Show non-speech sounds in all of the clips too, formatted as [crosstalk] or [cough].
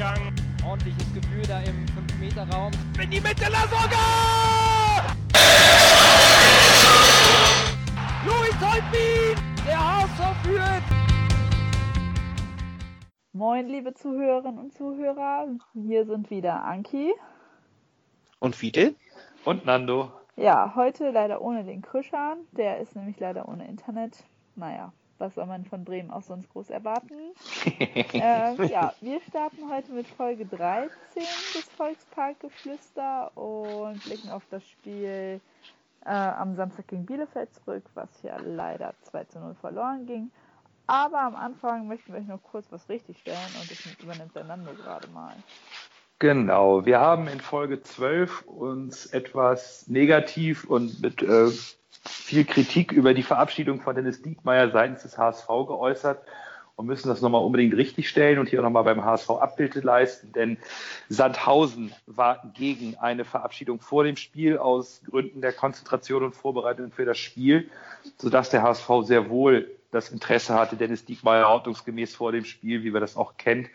Durchgang. Ordentliches Gefühl da im 5-Meter-Raum. In die Mitte, Lasogga! Louis Holtbein! Der HSV führt! Moin, liebe Zuhörerinnen und Zuhörer. Hier sind wieder Anki. Und Fiete. Und Nando. Ja, heute leider ohne den Krischan. Der ist nämlich leider ohne Internet. Naja, was soll man von Bremen auch sonst groß erwarten? [laughs] äh, ja, wir starten heute mit Folge 13 des Volksparkgeflüster und blicken auf das Spiel äh, am Samstag gegen Bielefeld zurück, was ja leider 2 zu 0 verloren ging. Aber am Anfang möchten wir euch noch kurz was richtigstellen und das übernimmt der Nando gerade mal. Genau, wir haben in Folge 12 uns etwas negativ und mit äh, viel Kritik über die Verabschiedung von Dennis Diekmeyer seitens des HSV geäußert und müssen das nochmal unbedingt richtigstellen und hier nochmal beim HSV Abbilde leisten, denn Sandhausen war gegen eine Verabschiedung vor dem Spiel aus Gründen der Konzentration und Vorbereitung für das Spiel, sodass der HSV sehr wohl das Interesse hatte, Dennis Diekmeyer ordnungsgemäß vor dem Spiel, wie wir das auch kennen,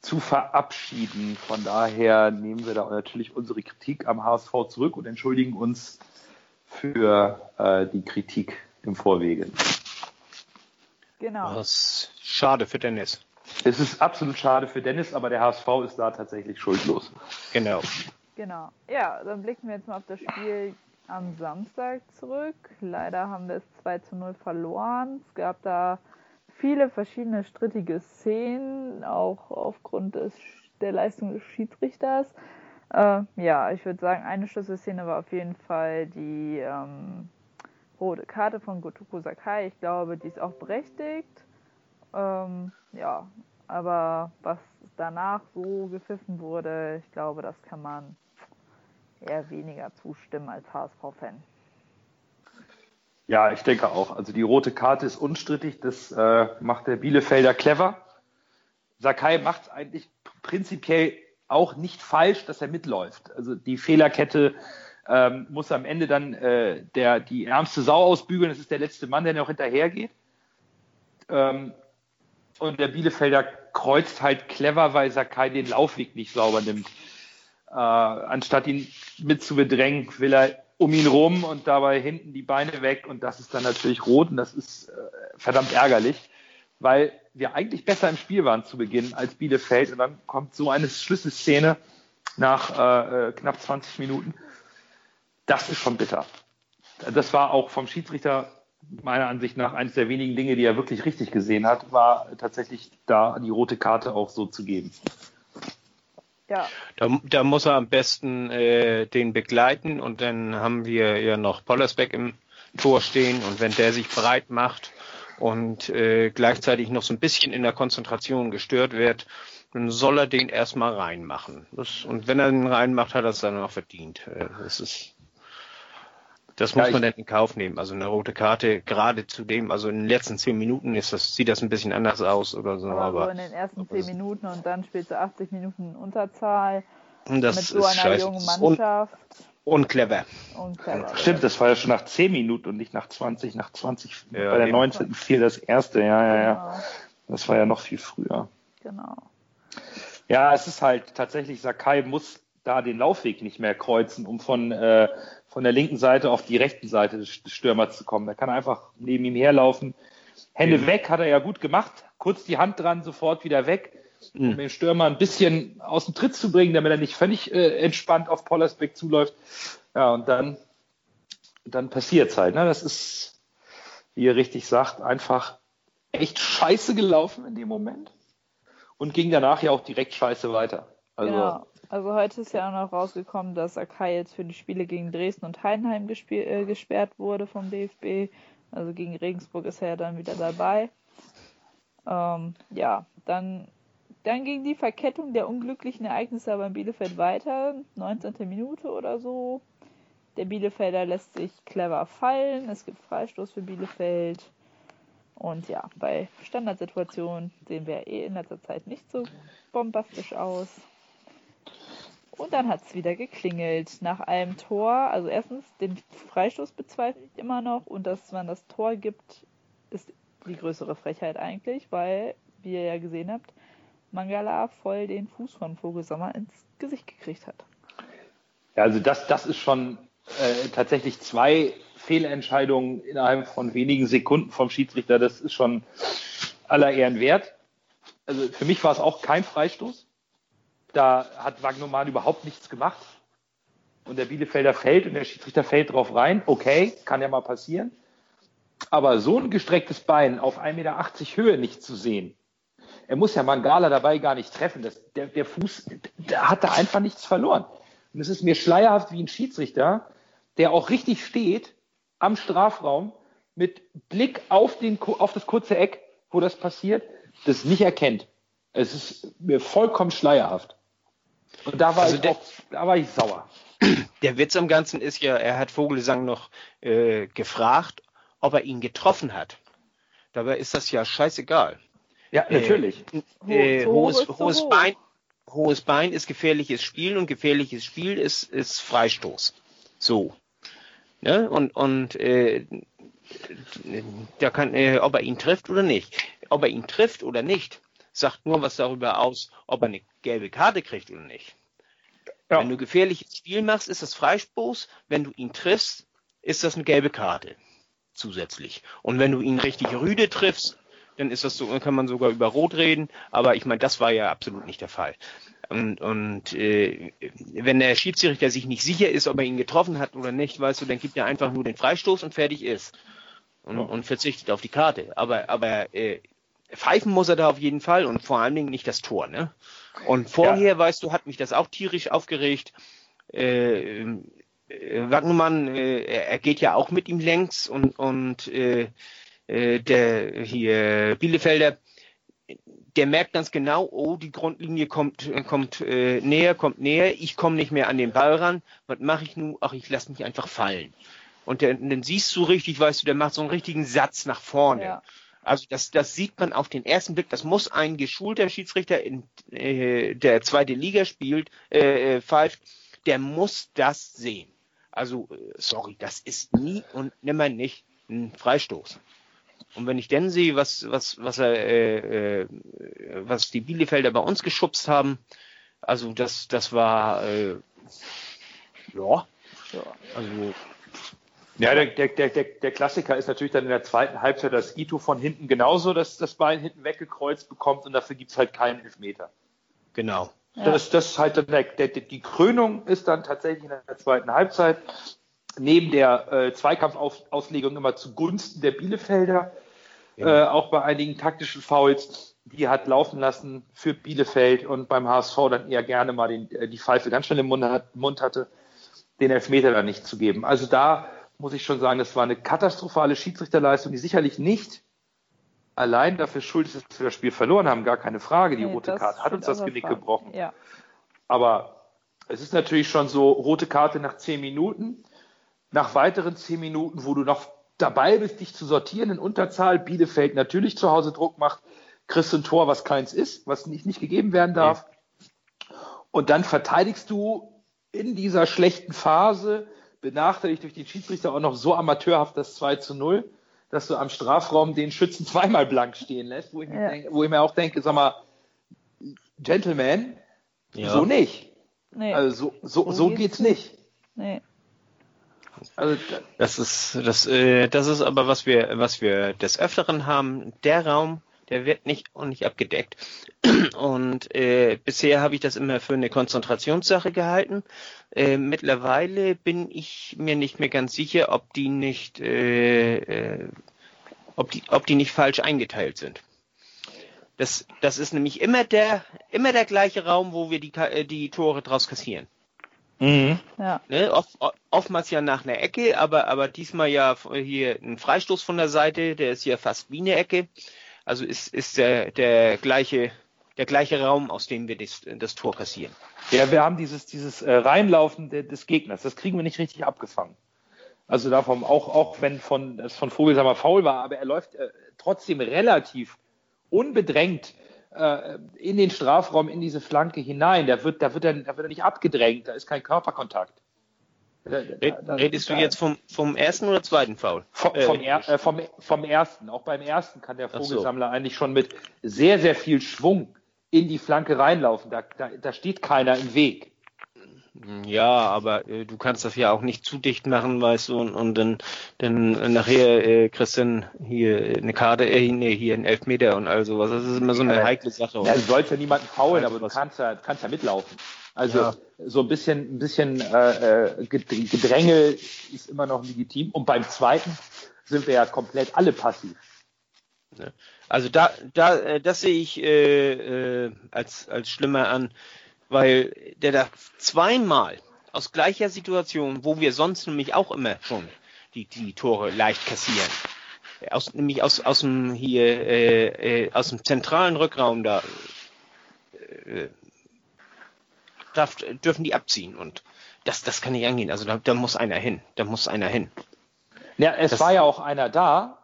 zu verabschieden. Von daher nehmen wir da natürlich unsere Kritik am HSV zurück und entschuldigen uns für äh, die Kritik im Vorwege. Genau. Das ist schade für Dennis. Es ist absolut schade für Dennis, aber der HSV ist da tatsächlich schuldlos. Genau. Genau. Ja, dann blicken wir jetzt mal auf das Spiel am Samstag zurück. Leider haben wir es 2 zu 0 verloren. Es gab da viele verschiedene strittige Szenen, auch aufgrund des, der Leistung des Schiedsrichters. Äh, ja, ich würde sagen, eine Schlüsselszene war auf jeden Fall die ähm, rote Karte von Gotoku Sakai. Ich glaube, die ist auch berechtigt. Ähm, ja, aber was danach so gepfiffen wurde, ich glaube, das kann man eher weniger zustimmen als HSV-Fan. Ja, ich denke auch. Also die rote Karte ist unstrittig. Das äh, macht der Bielefelder clever. Sakai macht es eigentlich prinzipiell auch nicht falsch, dass er mitläuft. Also die Fehlerkette ähm, muss am Ende dann äh, der, die ärmste Sau ausbügeln. Das ist der letzte Mann, der noch hinterhergeht. Ähm, und der Bielefelder kreuzt halt clever, weil Sakai den Laufweg nicht sauber nimmt. Äh, anstatt ihn mit zu bedrängen, will er um ihn rum und dabei hinten die Beine weg und das ist dann natürlich rot und das ist äh, verdammt ärgerlich, weil wir eigentlich besser im Spiel waren zu Beginn als Bielefeld und dann kommt so eine Schlüsselszene nach äh, äh knapp 20 Minuten. Das ist schon bitter. Das war auch vom Schiedsrichter meiner Ansicht nach eines der wenigen Dinge, die er wirklich richtig gesehen hat, war tatsächlich da die rote Karte auch so zu geben. Ja. Da, da muss er am besten äh, den begleiten und dann haben wir ja noch Pollersbeck im Tor stehen und wenn der sich breit macht und äh, gleichzeitig noch so ein bisschen in der Konzentration gestört wird, dann soll er den erstmal reinmachen. Das, und wenn er den reinmacht, hat er es dann auch verdient. Äh, das ist das muss ja, man dann in Kauf nehmen. Also eine rote Karte, gerade zu dem, also in den letzten zehn Minuten ist das, sieht das ein bisschen anders aus oder so. Aber, aber in den ersten zehn Minuten und dann spielst du 80 Minuten Unterzahl das mit so einer scheiße. jungen Mannschaft. Und clever. Stimmt, das war ja schon nach 10 Minuten und nicht nach 20. Nach 20, ja, bei der 19. fiel das erste, ja, ja, ja. Genau. Das war ja noch viel früher. Genau. Ja, es ist halt tatsächlich, Sakai muss da den Laufweg nicht mehr kreuzen, um von äh, von der linken Seite auf die rechten Seite des Stürmers zu kommen. Er kann einfach neben ihm herlaufen. Hände mhm. weg, hat er ja gut gemacht. Kurz die Hand dran, sofort wieder weg, um mhm. den Stürmer ein bisschen aus dem Tritt zu bringen, damit er nicht völlig äh, entspannt auf Pollersbeck zuläuft. Ja, und dann, dann passiert's halt. Ne? Das ist, wie ihr richtig sagt, einfach echt scheiße gelaufen in dem Moment und ging danach ja auch direkt scheiße weiter. Also, genau. Also heute ist ja auch noch rausgekommen, dass Akai jetzt für die Spiele gegen Dresden und Heidenheim äh, gesperrt wurde vom DFB. Also gegen Regensburg ist er ja dann wieder dabei. Ähm, ja, dann, dann ging die Verkettung der unglücklichen Ereignisse beim Bielefeld weiter. 19. Minute oder so. Der Bielefelder lässt sich clever fallen. Es gibt Freistoß für Bielefeld. Und ja, bei Standardsituationen sehen wir eh in letzter Zeit nicht so bombastisch aus. Und dann hat es wieder geklingelt nach einem Tor. Also erstens, den Freistoß bezweifle ich immer noch und dass man das Tor gibt, ist die größere Frechheit eigentlich, weil, wie ihr ja gesehen habt, Mangala voll den Fuß von Vogelsammer ins Gesicht gekriegt hat. Ja, also das, das ist schon äh, tatsächlich zwei Fehlentscheidungen innerhalb von wenigen Sekunden vom Schiedsrichter. Das ist schon aller Ehren wert. Also für mich war es auch kein Freistoß. Da hat Wagnoman überhaupt nichts gemacht. Und der Bielefelder fällt und der Schiedsrichter fällt drauf rein. Okay, kann ja mal passieren. Aber so ein gestrecktes Bein auf 1,80 Meter Höhe nicht zu sehen, er muss ja Mangala dabei gar nicht treffen. Das, der, der Fuß, der hat da einfach nichts verloren. Und es ist mir schleierhaft wie ein Schiedsrichter, der auch richtig steht am Strafraum mit Blick auf, den, auf das kurze Eck, wo das passiert, das nicht erkennt. Es ist mir vollkommen schleierhaft. Und da war, also ich, auch, da war ich sauer. Der Witz am Ganzen ist ja, er hat Vogelsang noch äh, gefragt, ob er ihn getroffen hat. Dabei ist das ja scheißegal. Ja, natürlich. Äh, äh, hohes, hohes, hoch. Bein, hohes Bein ist gefährliches Spiel und gefährliches Spiel ist, ist Freistoß. So. Ne? Und, und äh, da kann, äh, ob er ihn trifft oder nicht. Ob er ihn trifft oder nicht, sagt nur was darüber aus, ob er eine gelbe Karte kriegt oder nicht. Ja. Wenn du gefährliches Spiel machst, ist das Freistoß. Wenn du ihn triffst, ist das eine gelbe Karte zusätzlich. Und wenn du ihn richtig rüde triffst, dann ist das so, kann man sogar über Rot reden. Aber ich meine, das war ja absolut nicht der Fall. Und, und äh, wenn der Schiedsrichter sich nicht sicher ist, ob er ihn getroffen hat oder nicht, weißt du, dann gibt er einfach nur den Freistoß und fertig ist. Und, und verzichtet auf die Karte. Aber, aber äh, pfeifen muss er da auf jeden Fall und vor allen Dingen nicht das Tor. Ne? Und vorher, ja. weißt du, hat mich das auch tierisch aufgeregt. Äh, äh, Wagnumann, äh, er geht ja auch mit ihm längs und, und äh, äh, der hier Bielefelder, der merkt ganz genau, oh, die Grundlinie kommt, kommt äh, näher, kommt näher, ich komme nicht mehr an den Ball ran. Was mache ich nun? Ach, ich lasse mich einfach fallen. Und der, dann siehst du richtig, weißt du, der macht so einen richtigen Satz nach vorne. Ja. Also das, das sieht man auf den ersten Blick. Das muss ein geschulter Schiedsrichter, in, äh, der zweite Liga spielt, äh, äh pfeift, der muss das sehen. Also äh, sorry, das ist nie und nimmer nicht ein Freistoß. Und wenn ich dann sehe, was, was, was, er, äh, äh, was die Bielefelder bei uns geschubst haben, also das, das war, äh, ja, also. Ja, der, der, der, der Klassiker ist natürlich dann in der zweiten Halbzeit, dass Ito von hinten genauso das, das Bein hinten weggekreuzt bekommt und dafür gibt es halt keinen Elfmeter. Genau. Das, das ist halt dann weg. Der, die Krönung ist dann tatsächlich in der zweiten Halbzeit neben der äh, Zweikampfauslegung immer zugunsten der Bielefelder ja. Äh, auch bei einigen taktischen Fouls, die hat laufen lassen für Bielefeld und beim HSV dann eher gerne mal den, äh, die Pfeife ganz schnell im Mund, hat, Mund hatte, den Elfmeter dann nicht zu geben. Also da muss ich schon sagen, das war eine katastrophale Schiedsrichterleistung, die sicherlich nicht allein dafür schuld ist, dass wir das Spiel verloren haben, gar keine Frage. Die nee, rote Karte hat uns das Genick Fall. gebrochen. Ja. Aber es ist natürlich schon so, rote Karte nach zehn Minuten, nach weiteren zehn Minuten, wo du noch dabei bist, dich zu sortieren in Unterzahl, Bielefeld natürlich zu Hause Druck macht, kriegst du ein Tor, was keins ist, was nicht, nicht gegeben werden darf. Ja. Und dann verteidigst du in dieser schlechten Phase, benachteiligt durch den Schiedsrichter auch noch so amateurhaft das 2 zu 0, dass du am Strafraum den Schützen [laughs] zweimal blank stehen lässt, wo ich, ja. mir, denke, wo ich mir auch denke, sag mal, Gentleman, ja. so nicht. Nee. Also so, so, so geht's nicht. Nee. Also das ist das äh, das ist aber was wir was wir des öfteren haben. Der Raum, der wird nicht und nicht abgedeckt. [clears throat] Und äh, bisher habe ich das immer für eine Konzentrationssache gehalten. Äh, mittlerweile bin ich mir nicht mehr ganz sicher, ob die nicht äh, äh, ob die ob die nicht falsch eingeteilt sind. Das, das ist nämlich immer der, immer der gleiche Raum, wo wir die, äh, die Tore draus kassieren. Mhm. Ja. Ne, oft, oftmals ja nach einer Ecke, aber, aber diesmal ja hier ein Freistoß von der Seite, der ist ja fast wie eine Ecke. Also ist, ist der, der gleiche, der gleiche Raum, aus dem wir das, das Tor kassieren. Ja, wir haben dieses, dieses äh, Reinlaufen des Gegners, das kriegen wir nicht richtig abgefangen. Also davon, auch, auch wenn von, es von Vogelsammer faul war, aber er läuft äh, trotzdem relativ unbedrängt äh, in den Strafraum, in diese Flanke hinein. Da wird, da wird, er, da wird er nicht abgedrängt, da ist kein Körperkontakt. Da, da, Redest du jetzt vom, vom ersten oder zweiten Foul? Vom, äh, vom, er, äh, vom, vom, ersten. Auch beim ersten kann der Vogelsammler so. eigentlich schon mit sehr, sehr viel Schwung in die Flanke reinlaufen. Da, da, da steht keiner im Weg. Ja, aber äh, du kannst das ja auch nicht zu dicht machen, weißt du, und, und dann, dann nachher äh, kriegst du hier eine Karte, äh, nee, hier einen Elfmeter und all sowas. Das ist immer so eine ja, heikle Sache. Ja, du sollst ja niemanden faulen, aber du kannst ja, kannst ja mitlaufen. Also ja. so ein bisschen, ein bisschen äh, äh Gedränge ist immer noch legitim. Und beim zweiten sind wir ja komplett alle passiv. Also da, da, äh, das sehe ich äh, äh, als als schlimmer an weil der da zweimal aus gleicher Situation, wo wir sonst nämlich auch immer schon die, die Tore leicht kassieren, aus, nämlich aus, aus dem hier äh, äh, aus dem zentralen Rückraum da äh, darf, dürfen die abziehen und das, das kann nicht angehen. Also da, da muss einer hin, da muss einer hin. Ja, es das, war ja auch einer da,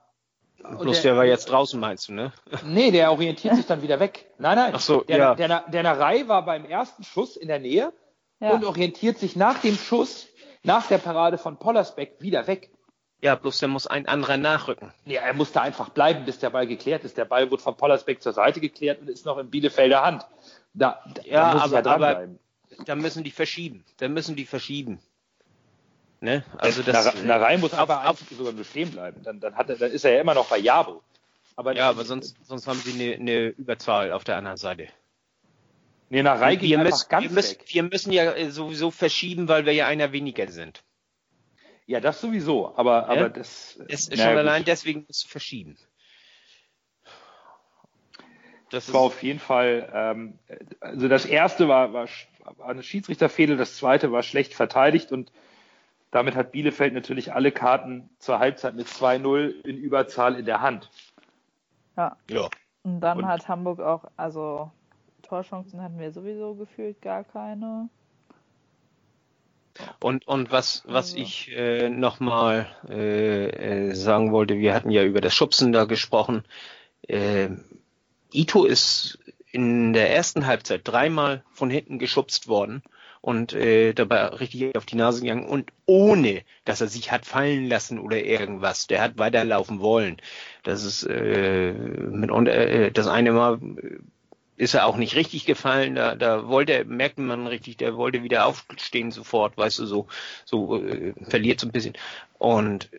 Bloß der, der, war jetzt draußen, meinst du, ne? Nee, der orientiert sich dann wieder weg. Nein, nein. Ach so, der, ja. Der, der, der Narei war beim ersten Schuss in der Nähe ja. und orientiert sich nach dem Schuss, nach der Parade von Pollersbeck wieder weg. Ja, bloß der muss ein anderer nachrücken. Ja, er musste einfach bleiben, bis der Ball geklärt ist. Der Ball wurde von Pollersbeck zur Seite geklärt und ist noch in Bielefelder Hand. Da, da ja, muss aber, ja aber da müssen die verschieben. Da müssen die verschieben. Ne? Also das, Narei muss aber auf, sogar nur stehen bleiben. Dann, dann, hat er, dann ist er ja immer noch bei Jabo. Aber ja, aber sonst, sonst haben sie eine, eine Überzahl auf der anderen Seite. Nee, Narei geht wir müssen, ganz wir müssen, weg. Wir müssen ja äh, sowieso verschieben, weil wir ja einer weniger sind. Ja, das sowieso. Aber, ja? aber das. das ist schon allein deswegen musst du verschieben. Das war auf jeden Fall, ähm, also das erste war, war, war eine Schiedsrichterfehler, das zweite war schlecht verteidigt und damit hat Bielefeld natürlich alle Karten zur Halbzeit mit 2-0 in Überzahl in der Hand. Ja. ja. Und dann und hat Hamburg auch, also Torchancen hatten wir sowieso gefühlt gar keine. Und, und was, was also. ich äh, nochmal äh, äh, sagen wollte, wir hatten ja über das Schubsen da gesprochen. Äh, Ito ist in der ersten Halbzeit dreimal von hinten geschubst worden und äh, dabei richtig auf die Nase gegangen und ohne, dass er sich hat fallen lassen oder irgendwas. Der hat weiterlaufen wollen. Das ist äh, mit, äh, das eine Mal äh, ist er auch nicht richtig gefallen. Da, da wollte, merkt man richtig, der wollte wieder aufstehen sofort, weißt du, so, so äh, verliert so ein bisschen. Und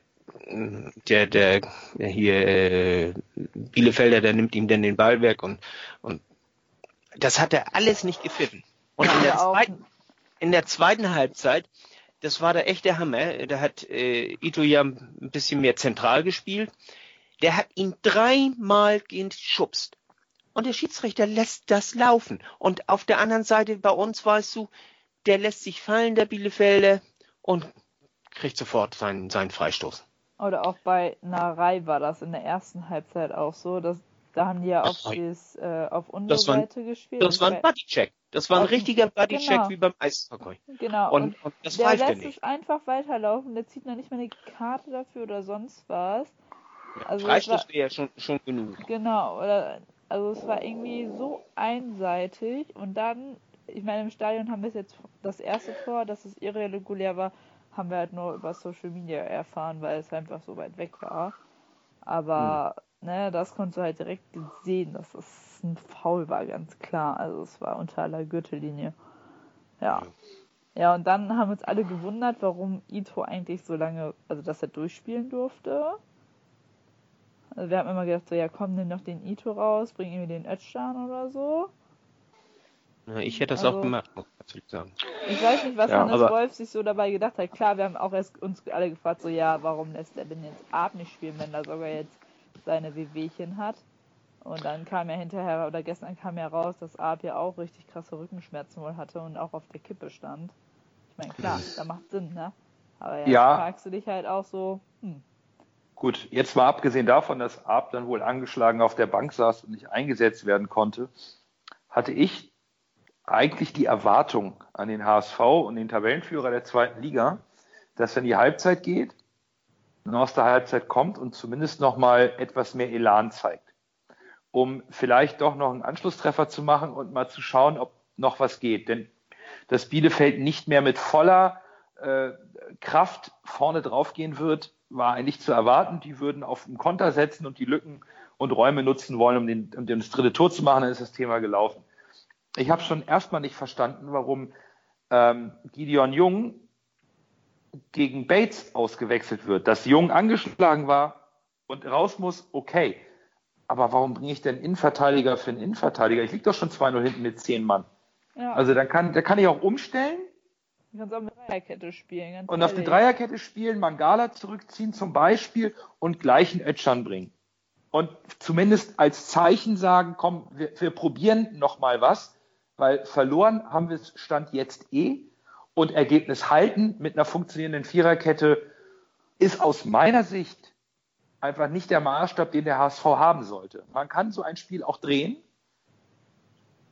äh, der, der, hier äh, Bielefelder, der nimmt ihm dann den Ball weg und, und das hat er alles nicht gepfiffen. Und in der zweiten, in der zweiten Halbzeit, das war der echte Hammer. Da hat äh, Ito ja ein bisschen mehr zentral gespielt. Der hat ihn dreimal geschubst. Und der Schiedsrichter lässt das laufen. Und auf der anderen Seite bei uns weißt du, der lässt sich fallen, der Bielefelder, und kriegt sofort seinen, seinen Freistoß. Oder auch bei Narei war das in der ersten Halbzeit auch so, dass da haben die ja auf, dieses, äh, auf unsere Seite gespielt. Das war ein Bodycheck. Das war ein richtiger Bodycheck genau. wie beim Eishockey. Genau. Und, und, und das der lässt es einfach weiterlaufen. Der zieht noch nicht mal eine Karte dafür oder sonst was. Also Freistoß wäre ja schon, schon genug. Genau. Oder, also es war irgendwie so einseitig. Und dann, ich meine, im Stadion haben wir es jetzt das erste Tor, dass es irregulär war, haben wir halt nur über Social Media erfahren, weil es einfach so weit weg war. Aber hm ne, das konntest du halt direkt sehen, dass es ein Foul war, ganz klar. Also es war unter aller Gürtellinie. Ja. Ja, und dann haben uns alle gewundert, warum Ito eigentlich so lange, also dass er durchspielen durfte. Also wir haben immer gedacht, so, ja komm, nimm noch den Ito raus, bring irgendwie den Özcan oder so. Ja, ich hätte das also, auch gemacht, muss ich sagen. Ich weiß nicht, was ja, Hannes Wolf sich so dabei gedacht hat. Klar, wir haben auch erst uns alle gefragt, so, ja, warum lässt er denn jetzt Art nicht spielen, wenn da sogar jetzt seine Wehwehchen hat. Und dann kam ja hinterher, oder gestern kam ja raus, dass Arp ja auch richtig krasse Rückenschmerzen wohl hatte und auch auf der Kippe stand. Ich meine, klar, da macht Sinn, ne? Aber jetzt ja. fragst du dich halt auch so, hm. Gut, jetzt mal abgesehen davon, dass Arp dann wohl angeschlagen auf der Bank saß und nicht eingesetzt werden konnte, hatte ich eigentlich die Erwartung an den HSV und den Tabellenführer der zweiten Liga, dass wenn die Halbzeit geht, aus der Halbzeit kommt und zumindest noch mal etwas mehr Elan zeigt, um vielleicht doch noch einen Anschlusstreffer zu machen und mal zu schauen, ob noch was geht. Denn dass Bielefeld nicht mehr mit voller äh, Kraft vorne draufgehen wird, war eigentlich zu erwarten. Die würden auf den Konter setzen und die Lücken und Räume nutzen wollen, um, den, um das dritte Tor zu machen, dann ist das Thema gelaufen. ich habe schon erstmal nicht verstanden, warum ähm, Gideon Jung gegen Bates ausgewechselt wird. Dass Jung angeschlagen war und raus muss, okay. Aber warum bringe ich denn Innenverteidiger für einen Innenverteidiger? Ich liege doch schon 2-0 hinten mit 10 Mann. Ja. Also dann kann, da kann ich auch umstellen. Du kannst auch mit Dreierkette spielen. und ehrlich. auf die Dreierkette spielen, Mangala zurückziehen zum Beispiel und gleich einen Ötschern bringen. Und zumindest als Zeichen sagen, komm, wir, wir probieren noch mal was, weil verloren haben wir es Stand jetzt eh und Ergebnis halten mit einer funktionierenden Viererkette ist aus meiner Sicht einfach nicht der Maßstab, den der HSV haben sollte. Man kann so ein Spiel auch drehen.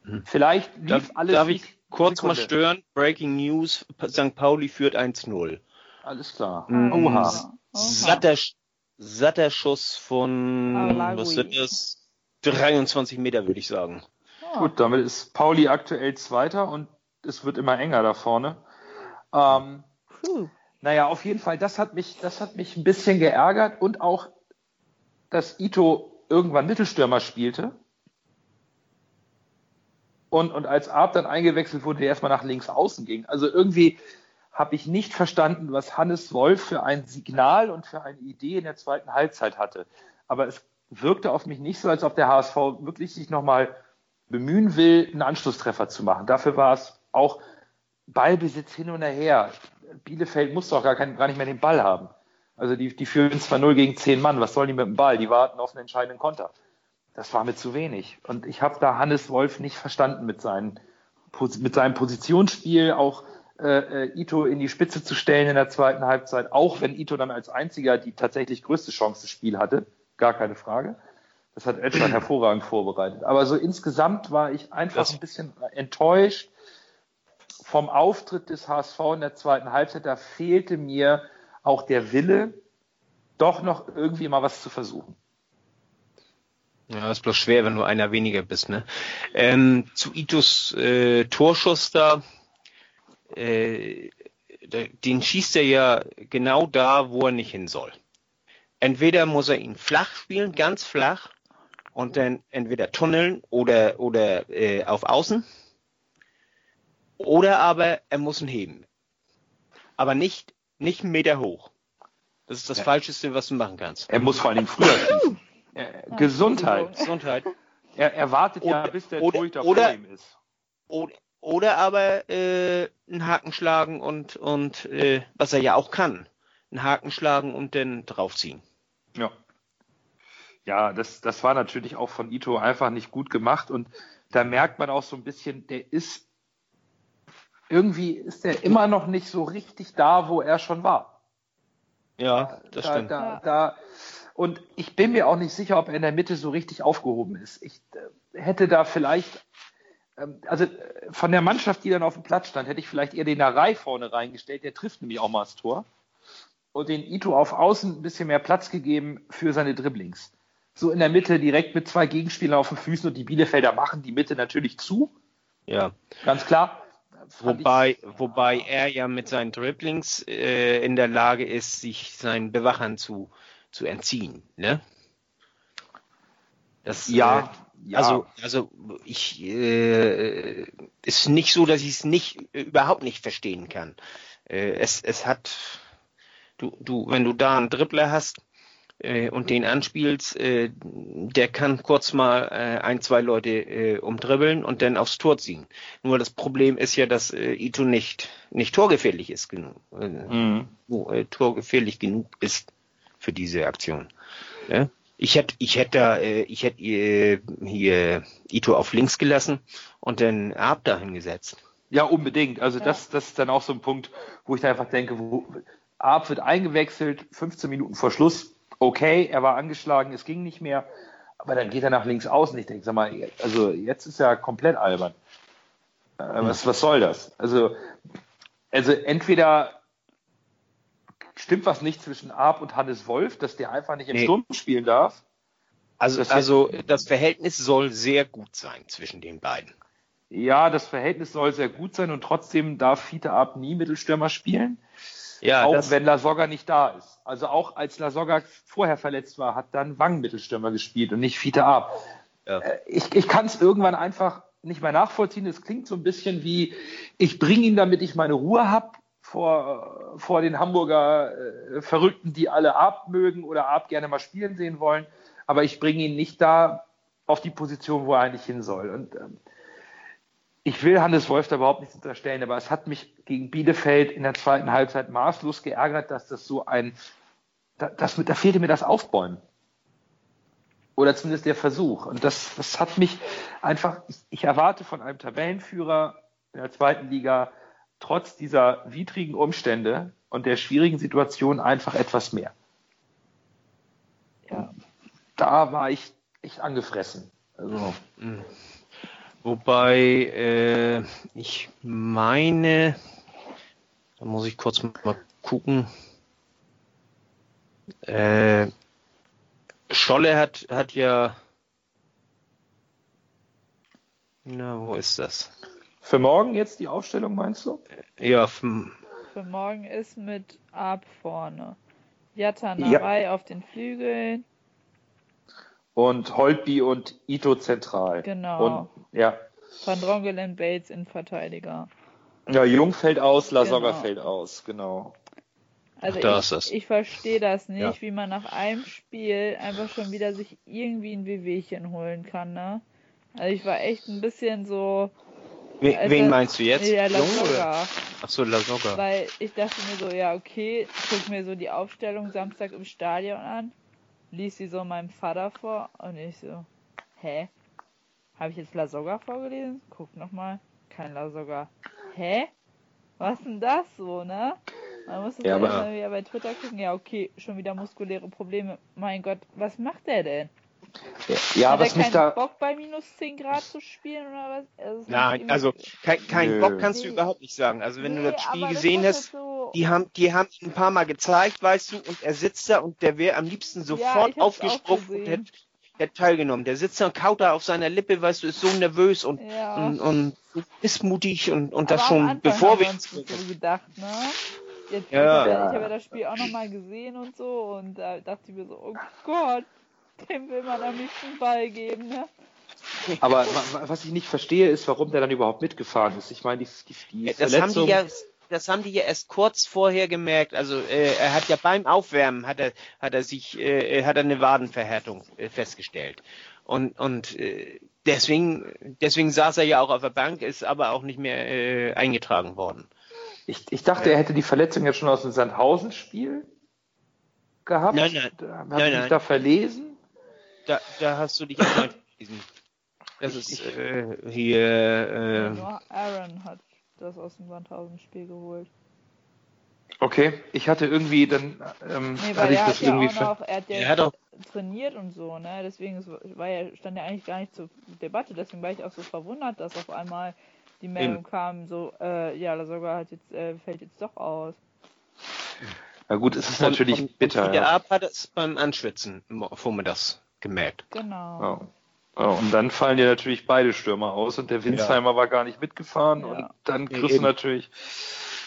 Hm. Vielleicht lief darf, alles. Darf ich kurz Sekunde. mal stören? Breaking News: St. Pauli führt 1-0. Alles klar. Mhm. Oha. Oha. Satter, satter Schuss von was sind das? 23 Meter, würde ich sagen. Gut, damit ist Pauli aktuell Zweiter und es wird immer enger da vorne. Ähm, naja, auf jeden Fall, das hat mich, das hat mich ein bisschen geärgert und auch, dass Ito irgendwann Mittelstürmer spielte. Und, und als Arp dann eingewechselt wurde, der erstmal nach links außen ging. Also irgendwie habe ich nicht verstanden, was Hannes Wolf für ein Signal und für eine Idee in der zweiten Halbzeit hatte. Aber es wirkte auf mich nicht so, als ob der HSV wirklich sich nochmal bemühen will, einen Anschlusstreffer zu machen. Dafür war es auch Ballbesitz hin und her. Bielefeld muss doch gar, kein, gar nicht mehr den Ball haben. Also die, die führen zwar 0 gegen 10 Mann, was sollen die mit dem Ball? Die warten auf einen entscheidenden Konter. Das war mir zu wenig. Und ich habe da Hannes Wolf nicht verstanden mit, seinen, mit seinem Positionsspiel, auch äh, äh, Ito in die Spitze zu stellen in der zweiten Halbzeit, auch wenn Ito dann als einziger die tatsächlich größte Chance des Spiels hatte, gar keine Frage. Das hat Edson [clears throat] hervorragend vorbereitet. Aber so insgesamt war ich einfach das ein bisschen enttäuscht vom Auftritt des HSV in der zweiten Halbzeit, da fehlte mir auch der Wille, doch noch irgendwie mal was zu versuchen. Ja, ist bloß schwer, wenn du einer weniger bist. Ne? Ähm, zu Itos äh, Torschuss da, äh, den schießt er ja genau da, wo er nicht hin soll. Entweder muss er ihn flach spielen, ganz flach, und dann entweder tunneln oder, oder äh, auf Außen oder aber er muss ihn heben. Aber nicht, nicht einen Meter hoch. Das ist das ja. Falscheste, was du machen kannst. Er muss vor allem früher schießen. Ja, Gesundheit. Gesundheit. Er, er wartet oder, ja, bis der oder, Torhüter oder, vor ihm ist. Oder, oder aber äh, einen Haken schlagen und, und äh, was er ja auch kann, einen Haken schlagen und dann draufziehen. Ja. Ja, das, das war natürlich auch von Ito einfach nicht gut gemacht und da merkt man auch so ein bisschen, der ist irgendwie ist er immer noch nicht so richtig da, wo er schon war. Ja, das da, stimmt. Da, da, und ich bin mir auch nicht sicher, ob er in der Mitte so richtig aufgehoben ist. Ich äh, hätte da vielleicht, ähm, also äh, von der Mannschaft, die dann auf dem Platz stand, hätte ich vielleicht eher den Narei vorne reingestellt. Der trifft nämlich auch mal das Tor. Und den Ito auf Außen ein bisschen mehr Platz gegeben für seine Dribblings. So in der Mitte direkt mit zwei Gegenspielern auf den Füßen und die Bielefelder machen die Mitte natürlich zu. Ja. Ganz klar. Wobei, wobei er ja mit seinen Dribblings äh, in der Lage ist, sich seinen Bewachern zu, zu entziehen. Ne? Das, ja, äh, ja. Also, also ich äh, ist nicht so, dass ich es nicht überhaupt nicht verstehen kann. Äh, es, es hat, du, du, wenn du da einen Dribbler hast, äh, und den anspielst, äh, der kann kurz mal äh, ein, zwei Leute äh, umdribbeln und dann aufs Tor ziehen. Nur das Problem ist ja, dass äh, Ito nicht, nicht torgefährlich ist genug. Äh, mhm. äh, torgefährlich genug ist für diese Aktion. Ja? Ich hätte, ich hätte, äh, ich hätte äh, hier Ito auf links gelassen und dann Ab dahin gesetzt. Ja, unbedingt. Also ja. das, das ist dann auch so ein Punkt, wo ich da einfach denke, wo Ab wird eingewechselt, 15 Minuten vor Schluss, okay, er war angeschlagen, es ging nicht mehr, aber dann geht er nach links außen. Ich denke, sag mal, also jetzt ist er komplett albern. Äh, was, was soll das? Also, also entweder stimmt was nicht zwischen Arp und Hannes Wolf, dass der einfach nicht im nee. Sturm spielen darf. Also, das also das Verhältnis soll sehr gut sein zwischen den beiden. Ja, das Verhältnis soll sehr gut sein und trotzdem darf Fiete Arp nie Mittelstürmer spielen. Ja, auch wenn Lasogga nicht da ist. Also auch als Lasogga vorher verletzt war, hat dann Wang Mittelstürmer gespielt und nicht Fiete Ab. Ja. Äh, ich, ich kann es irgendwann einfach nicht mehr nachvollziehen. Es klingt so ein bisschen wie, ich bringe ihn, damit ich meine Ruhe habe vor, vor den Hamburger äh, Verrückten, die alle Ab mögen oder Ab gerne mal spielen sehen wollen. Aber ich bringe ihn nicht da auf die Position, wo er eigentlich hin soll. Und ähm, ich will Hannes Wolf da überhaupt nichts unterstellen, aber es hat mich gegen Bielefeld in der zweiten Halbzeit maßlos geärgert, dass das so ein, da, das, da fehlte mir das Aufbäumen. Oder zumindest der Versuch. Und das, das hat mich einfach, ich, ich erwarte von einem Tabellenführer in der zweiten Liga trotz dieser widrigen Umstände und der schwierigen Situation einfach etwas mehr. Ja. Da war ich echt angefressen. Also. Mhm. Wobei äh, ich meine, da muss ich kurz mal gucken. Äh, Scholle hat, hat ja. Na, wo ist das? Für morgen jetzt die Aufstellung, meinst du? Ja. Für morgen ist mit Ab vorne. Jatta ja. auf den Flügeln. Und Holtby und Ito zentral. Genau. Und, ja. Van Drongelen Bates in Verteidiger. Ja, Jung fällt aus, Lasogga genau. fällt aus, genau. Also Ach, ich, ich verstehe das nicht, ja. wie man nach einem Spiel einfach schon wieder sich irgendwie ein Wehwehchen holen kann, ne? Also ich war echt ein bisschen so. We wen meinst du jetzt? Ja, Lasogga. Ach so, Lasogga. Weil ich dachte mir so, ja, okay, guck mir so die Aufstellung Samstag im Stadion an, lies sie so meinem Vater vor und ich so, hä? Habe ich jetzt Lasogga vorgelesen? Guck nochmal. Kein Lasogga. Hä? Was denn das so, ne? Man muss es ja, aber... wieder bei Twitter gucken. Ja, okay, schon wieder muskuläre Probleme. Mein Gott, was macht der denn? Ja, ja was mich da. Bock bei minus 10 Grad zu spielen oder was? Also Nein, also kein, kein Bock kannst du überhaupt nicht sagen. Also wenn nee, du das Spiel gesehen hast, so... die haben, die haben ihn ein paar Mal gezeigt, weißt du, und er sitzt da und der wäre am liebsten sofort ja, aufgesprungen und hätte hätte teilgenommen. Der sitzt da und kaut da auf seiner Lippe, weißt du, ist so nervös und, ja. und, und missmutig und, und das schon bevor wir uns so gedacht, ne? Jetzt, ja. Ich habe ja das Spiel auch nochmal gesehen und so und da dachte ich mir so, oh Gott, dem will man am liebsten Ball geben, ne? Aber was ich nicht verstehe, ist, warum der dann überhaupt mitgefahren ist. Ich meine, die, die, die das Verletzung... Haben die ja, das haben die ja erst kurz vorher gemerkt. Also äh, er hat ja beim Aufwärmen hat er hat er sich äh, hat er eine Wadenverhärtung äh, festgestellt und und äh, deswegen deswegen saß er ja auch auf der Bank, ist aber auch nicht mehr äh, eingetragen worden. Ich, ich dachte, er hätte die Verletzung jetzt schon aus dem Sandhausen-Spiel gehabt. Nein, nein. Hat nein, nein. da verlesen? Da, da hast du dich verlesen. Das ist äh, hier. Äh, Nur Aaron hat das aus dem Sandhausen-Spiel geholt. Okay, ich hatte irgendwie dann. Ähm, nee, weil er hat ja auch noch, er hat ja er hat auch trainiert und so, ne? Deswegen war ja, stand ja eigentlich gar nicht zur Debatte, deswegen war ich auch so verwundert, dass auf einmal die Meldung Eben. kam, so, äh, ja, sogar hat jetzt, äh, fällt jetzt doch aus. Na gut, es ist natürlich von, bitter. Der ja. Ab hat es beim Anschwitzen vormittags gemerkt. Genau. Ja. ja. und dann fallen dir natürlich beide Stürmer aus und der Winsheimer ja. war gar nicht mitgefahren und dann kriegst du natürlich,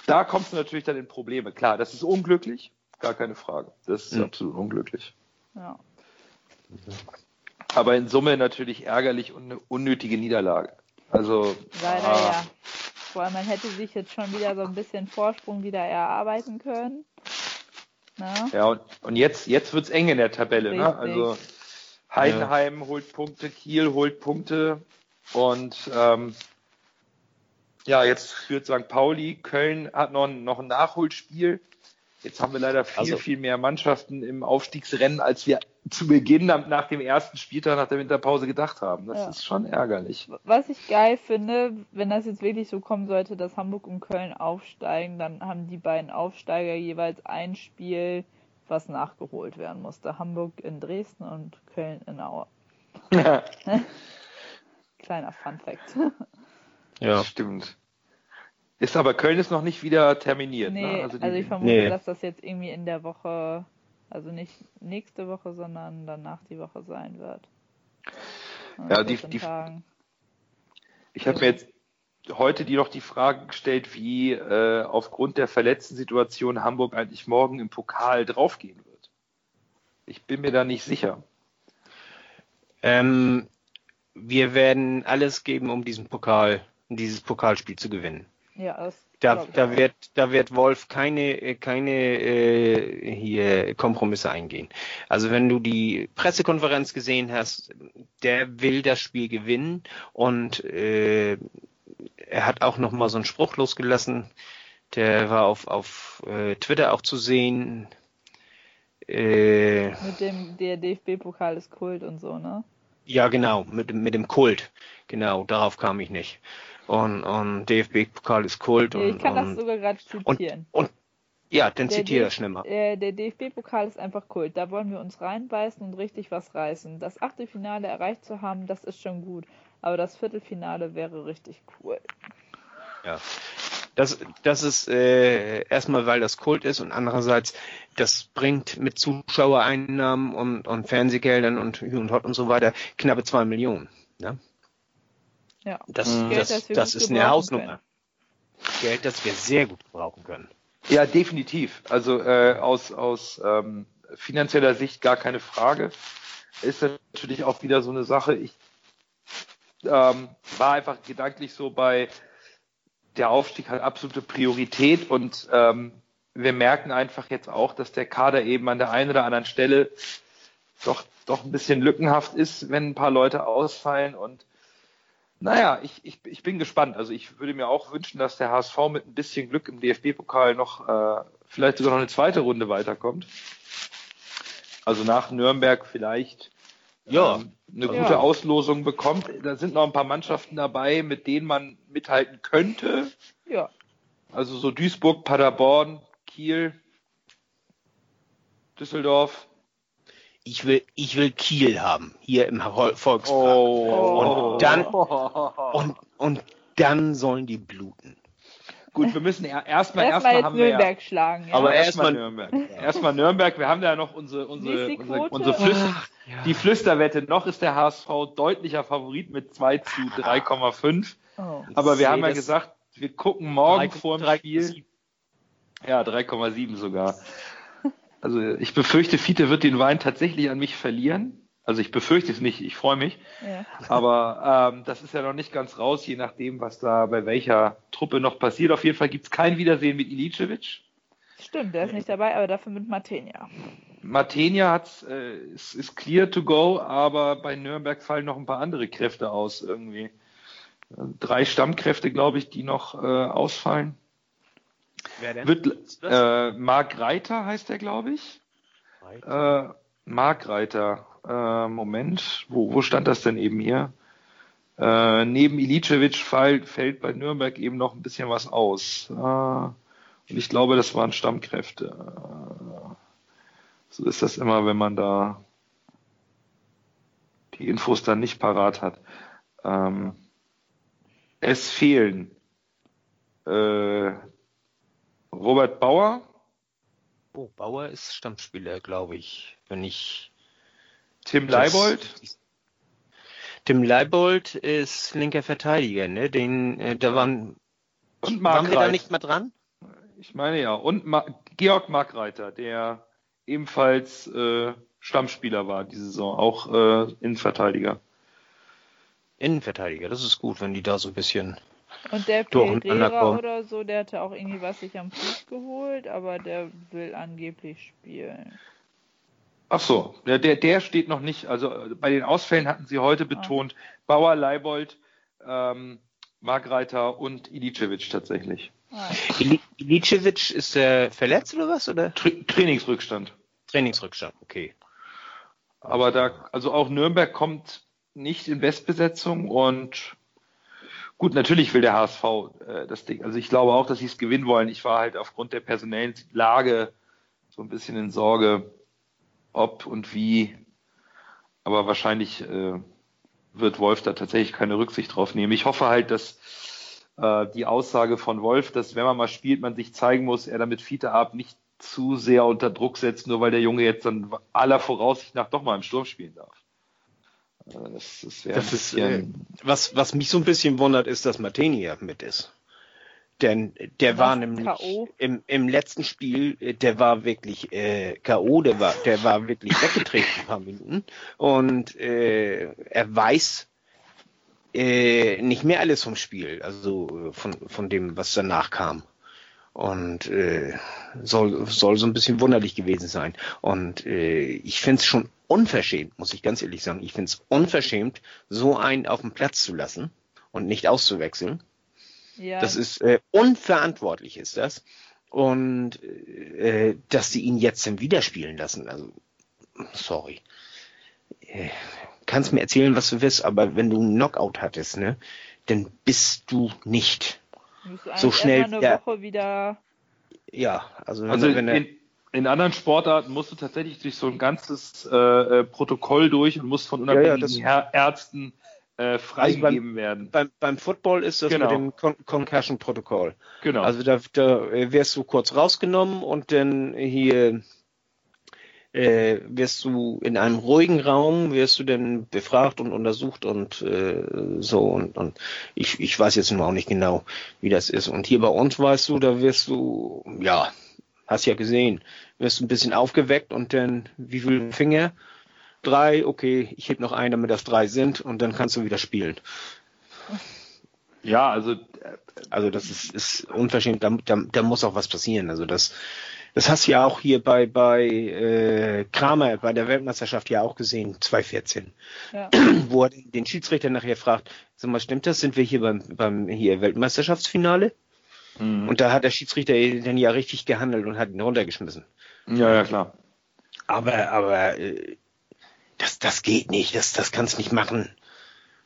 da kommst du natürlich dann in Probleme. Klar, das ist unglücklich, gar keine Frage. Das ist mhm. absolut unglücklich. Ja. Aber in Summe natürlich ärgerlich und eine unnötige Niederlage. Also. Leider ah. ja. Vor allem, man hätte sich jetzt schon wieder so ein bisschen Vorsprung wieder erarbeiten können. Na? Ja, und, und jetzt, jetzt wird's eng in der Tabelle. Ne? Also Heidenheim ja. holt Punkte, Kiel holt Punkte und ähm, ja, jetzt führt St. Pauli, Köln hat noch, noch ein Nachholspiel. Jetzt haben wir leider viel, also, viel mehr Mannschaften im Aufstiegsrennen, als wir zu Beginn nach dem ersten Spieltag nach der Winterpause gedacht haben. Das ja. ist schon ärgerlich. Was ich geil finde, wenn das jetzt wirklich so kommen sollte, dass Hamburg und Köln aufsteigen, dann haben die beiden Aufsteiger jeweils ein Spiel, was nachgeholt werden musste. Hamburg in Dresden und Köln in Aue. [laughs] Kleiner Fun Fact. ja, stimmt. Ist aber Köln ist noch nicht wieder terminiert. Ne? Nee, ne? also, also, ich vermute, nee. dass das jetzt irgendwie in der Woche, also nicht nächste Woche, sondern danach die Woche sein wird. ja, die, die ich habe mir jetzt heute die noch die Frage gestellt, wie äh, aufgrund der verletzten Situation Hamburg eigentlich morgen im Pokal draufgehen wird. Ich bin mir da nicht sicher. Ähm, wir werden alles geben, um diesen Pokal, dieses Pokalspiel zu gewinnen. Ja, das da, da wird, da wird Wolf keine, keine äh, hier Kompromisse eingehen. Also wenn du die Pressekonferenz gesehen hast, der will das Spiel gewinnen und äh, er hat auch noch mal so einen Spruch losgelassen. Der war auf, auf äh, Twitter auch zu sehen. Äh, mit dem der DFB-Pokal ist Kult und so, ne? Ja, genau, mit, mit dem Kult. Genau, darauf kam ich nicht und, und DFB-Pokal ist Kult. Und, ich kann und, das sogar gerade zitieren. Und, und ja, dann zitiere das schnell mal. Äh, der DFB-Pokal ist einfach Kult. Da wollen wir uns reinbeißen und richtig was reißen. Das Achtelfinale erreicht zu haben, das ist schon gut. Aber das Viertelfinale wäre richtig cool. Ja. Das, das ist äh, erstmal, weil das Kult ist und andererseits, das bringt mit Zuschauereinnahmen und, und Fernsehgeldern und Hü und Hot und so weiter knappe zwei Millionen. Ne? Ja. Das, mhm. Geld, das, das, das ist eine Hausnummer. Können. Geld, das wir sehr gut gebrauchen können. Ja, definitiv. Also äh, aus, aus ähm, finanzieller Sicht gar keine Frage. Ist natürlich auch wieder so eine Sache. Ich ähm, war einfach gedanklich so bei der Aufstieg hat absolute Priorität und ähm, wir merken einfach jetzt auch, dass der Kader eben an der einen oder anderen Stelle doch, doch ein bisschen lückenhaft ist, wenn ein paar Leute ausfallen und naja, ich, ich, ich bin gespannt. Also ich würde mir auch wünschen, dass der HSV mit ein bisschen Glück im DFB-Pokal noch äh, vielleicht sogar noch eine zweite Runde weiterkommt. Also nach Nürnberg vielleicht ja. ähm, eine gute ja. Auslosung bekommt. Da sind noch ein paar Mannschaften dabei, mit denen man mithalten könnte. Ja. Also so Duisburg, Paderborn, Kiel, Düsseldorf ich will, ich will Kiel haben, hier im Volkspark. Oh. Und dann, [laughs] und, und dann sollen die bluten. Gut, wir müssen erstmal erstmal erst haben Nürnberg ja, schlagen. Ja. Aber erstmal Nürnberg. Erstmal Nürnberg. Wir haben da ja noch unsere unsere unsere, unsere Flüster, ja. die Flüsterwette. Noch ist der HSV deutlicher Favorit mit 2 zu 3,5. Oh. Aber wir haben ja gesagt, wir gucken morgen 3, vor dem 3, Spiel. 7. Ja, 3,7 sogar. Also ich befürchte, Fiete wird den Wein tatsächlich an mich verlieren. Also ich befürchte es nicht, ich freue mich. Ja. Aber ähm, das ist ja noch nicht ganz raus, je nachdem, was da bei welcher Truppe noch passiert. Auf jeden Fall gibt es kein Wiedersehen mit Ilicevic. Stimmt, der ist nicht dabei, aber dafür mit Martenia. Martenia hat, äh, ist, ist clear to go, aber bei Nürnberg fallen noch ein paar andere Kräfte aus irgendwie. Drei Stammkräfte, glaube ich, die noch äh, ausfallen. Wer denn? Wird, äh, Mark Reiter heißt der, glaube ich. Reiter. Äh, Mark Reiter. Äh, Moment, wo, wo stand das denn eben hier? Äh, neben Ilicevic fällt, fällt bei Nürnberg eben noch ein bisschen was aus. Äh, und ich glaube, das waren Stammkräfte. Äh, so ist das immer, wenn man da die Infos dann nicht parat hat. Ähm, es fehlen äh, Robert Bauer. Oh, Bauer ist Stammspieler, glaube ich. Wenn ich. Tim Leibold. Tim Leibold ist linker Verteidiger, ne? Den, äh, da waren. Und Mark waren wir da nicht mehr dran? Ich meine ja. Und Ma Georg Markreiter, der ebenfalls äh, Stammspieler war diese Saison, auch äh, Innenverteidiger. Innenverteidiger, das ist gut, wenn die da so ein bisschen und der Pereira oder so, der hatte auch irgendwie was sich am Fuß geholt, aber der will angeblich spielen. Ach so, der, der, der steht noch nicht. Also bei den Ausfällen hatten sie heute betont, ah. Bauer, Leibold, ähm, Margreiter und Ilicevic tatsächlich. Ah. Ilicevic ist er verletzt oder was? Oder? Tra Trainingsrückstand. Trainingsrückstand, okay. Aber da, also auch Nürnberg kommt nicht in Bestbesetzung und Gut, natürlich will der HSV äh, das Ding. Also ich glaube auch, dass sie es gewinnen wollen. Ich war halt aufgrund der personellen Lage so ein bisschen in Sorge, ob und wie. Aber wahrscheinlich äh, wird Wolf da tatsächlich keine Rücksicht drauf nehmen. Ich hoffe halt, dass äh, die Aussage von Wolf, dass wenn man mal spielt, man sich zeigen muss, er damit Fiete ab nicht zu sehr unter Druck setzt, nur weil der Junge jetzt dann aller Voraussicht nach doch mal im Sturm spielen darf. Das, das, das ist, äh, was, was mich so ein bisschen wundert, ist, dass Martenia mit ist. Denn der was? war nämlich im, im letzten Spiel, äh, der war wirklich äh, K.O., der war, der war wirklich weggetreten ein paar Minuten. Und äh, er weiß, äh, nicht mehr alles vom Spiel, also von, von dem, was danach kam. Und äh, soll, soll so ein bisschen wunderlich gewesen sein. Und äh, ich finde es schon unverschämt, muss ich ganz ehrlich sagen. Ich finde es unverschämt, so einen auf dem Platz zu lassen und nicht auszuwechseln. Ja. Das ist äh, unverantwortlich, ist das. Und äh, dass sie ihn jetzt dann wieder spielen lassen, also sorry. Äh, kannst mir erzählen, was du willst, aber wenn du einen Knockout hattest, ne, dann bist du nicht so schnell eine wieder, Woche wieder. Ja, also, also wenn, wenn in, in, anderen Sportarten musst du tatsächlich durch so ein ganzes äh, äh Protokoll durch und musst von unabhängigen ja, ja, Ärzten äh, freigegeben also beim, werden. Beim, beim Football ist das genau. mit dem Con Concussion-Protokoll. Genau. Also da, da wirst du kurz rausgenommen und dann hier äh, wirst du in einem ruhigen Raum, wirst du denn befragt und untersucht und äh, so und, und ich, ich weiß jetzt nur auch nicht genau, wie das ist. Und hier bei uns weißt du, da wirst du, ja, hast ja gesehen, wirst du ein bisschen aufgeweckt und dann, wie viele Finger? Drei, okay, ich heb noch einen, damit das drei sind und dann kannst du wieder spielen. Ja, also also das ist, ist unverschämt, da, da, da muss auch was passieren. Also das das hast du ja auch hier bei, bei äh, Kramer bei der Weltmeisterschaft ja auch gesehen, 2014. Ja. [clears throat] Wo er den Schiedsrichter nachher fragt, sag mal, stimmt das? Sind wir hier beim, beim hier Weltmeisterschaftsfinale? Mhm. Und da hat der Schiedsrichter dann ja richtig gehandelt und hat ihn runtergeschmissen. Ja, ja, klar. Aber, aber äh, das, das geht nicht, das, das kannst nicht machen.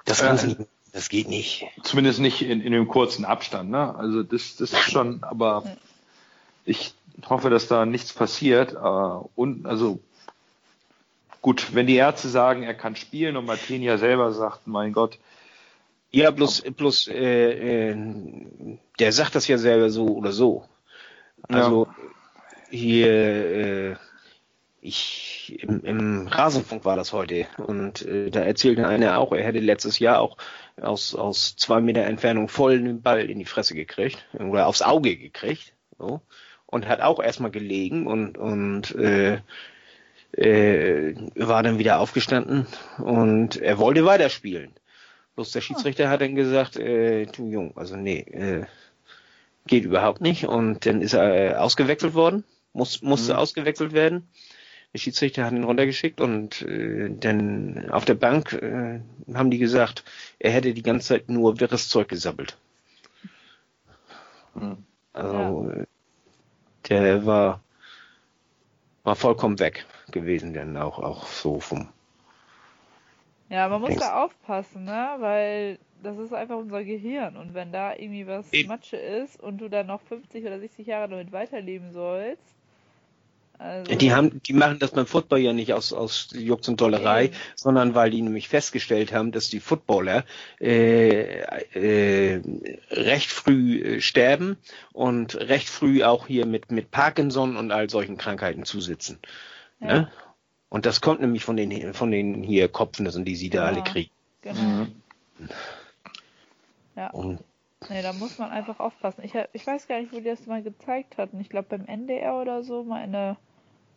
Das kannst äh, nicht, das geht nicht. Zumindest nicht in, in einem kurzen Abstand, ne? Also das, das ist schon, aber ich hoffe, dass da nichts passiert. Äh, und also gut, wenn die Ärzte sagen, er kann spielen und Martin ja selber sagt, mein Gott. Ja, bloß, bloß äh, äh, der sagt das ja selber so oder so. Also ja. hier, äh, ich im, im Rasenfunk war das heute und äh, da erzählte einer auch, er hätte letztes Jahr auch aus, aus zwei Meter Entfernung voll den Ball in die Fresse gekriegt oder aufs Auge gekriegt. So und hat auch erstmal gelegen und, und äh, äh, war dann wieder aufgestanden und er wollte weiterspielen. Bloß der Schiedsrichter hat dann gesagt, äh, du Jung, also nee, äh, geht überhaupt nicht. Und dann ist er äh, ausgewechselt worden, muss, musste mhm. ausgewechselt werden. Der Schiedsrichter hat ihn runtergeschickt und äh, dann auf der Bank äh, haben die gesagt, er hätte die ganze Zeit nur wirres Zeug gesammelt. Mhm. Also ja der war, war vollkommen weg gewesen, denn auch, auch so vom. Ja, man muss Dings. da aufpassen, ne? Weil das ist einfach unser Gehirn. Und wenn da irgendwie was Eben. Matsche ist und du dann noch 50 oder 60 Jahre damit weiterleben sollst, also die haben, die machen das beim Football ja nicht aus, aus Jux und Dollerei, okay. sondern weil die nämlich festgestellt haben, dass die Footballer äh, äh, recht früh äh, sterben und recht früh auch hier mit, mit Parkinson und all solchen Krankheiten zusitzen. Ja. Ne? Und das kommt nämlich von den, von den hier Kopfnissen, die sie da ja, alle kriegen. Genau. Mhm. Ja. Und Nee, da muss man einfach aufpassen. Ich, ich weiß gar nicht, wo die das mal gezeigt hatten. Ich glaube beim NDR oder so, mal eine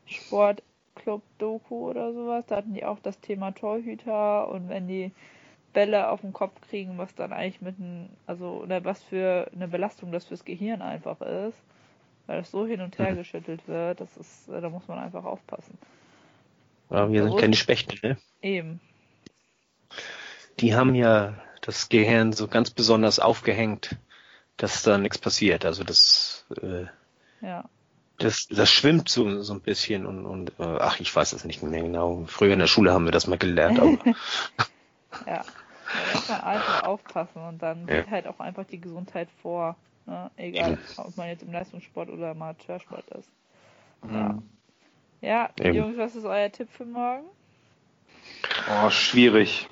Sportclub-Doku oder sowas. Da hatten die auch das Thema Torhüter und wenn die Bälle auf den Kopf kriegen, was dann eigentlich mit einem, also, oder was für eine Belastung das fürs Gehirn einfach ist, weil das so hin und her mhm. geschüttelt wird, das ist, da muss man einfach aufpassen. Ja, wir sind keine Spechte, ne? Eben. Die haben ja das Gehirn so ganz besonders aufgehängt, dass da nichts passiert. Also das, äh, ja das, das schwimmt so, so ein bisschen und, und äh, ach, ich weiß es nicht mehr genau. Früher in der Schule haben wir das mal gelernt. Aber [laughs] ja, da muss man einfach aufpassen und dann ja. geht halt auch einfach die Gesundheit vor. Ne? Egal, ob man jetzt im Leistungssport oder Amateursport ist. Ja, ja Jungs, was ist euer Tipp für morgen? Oh, schwierig.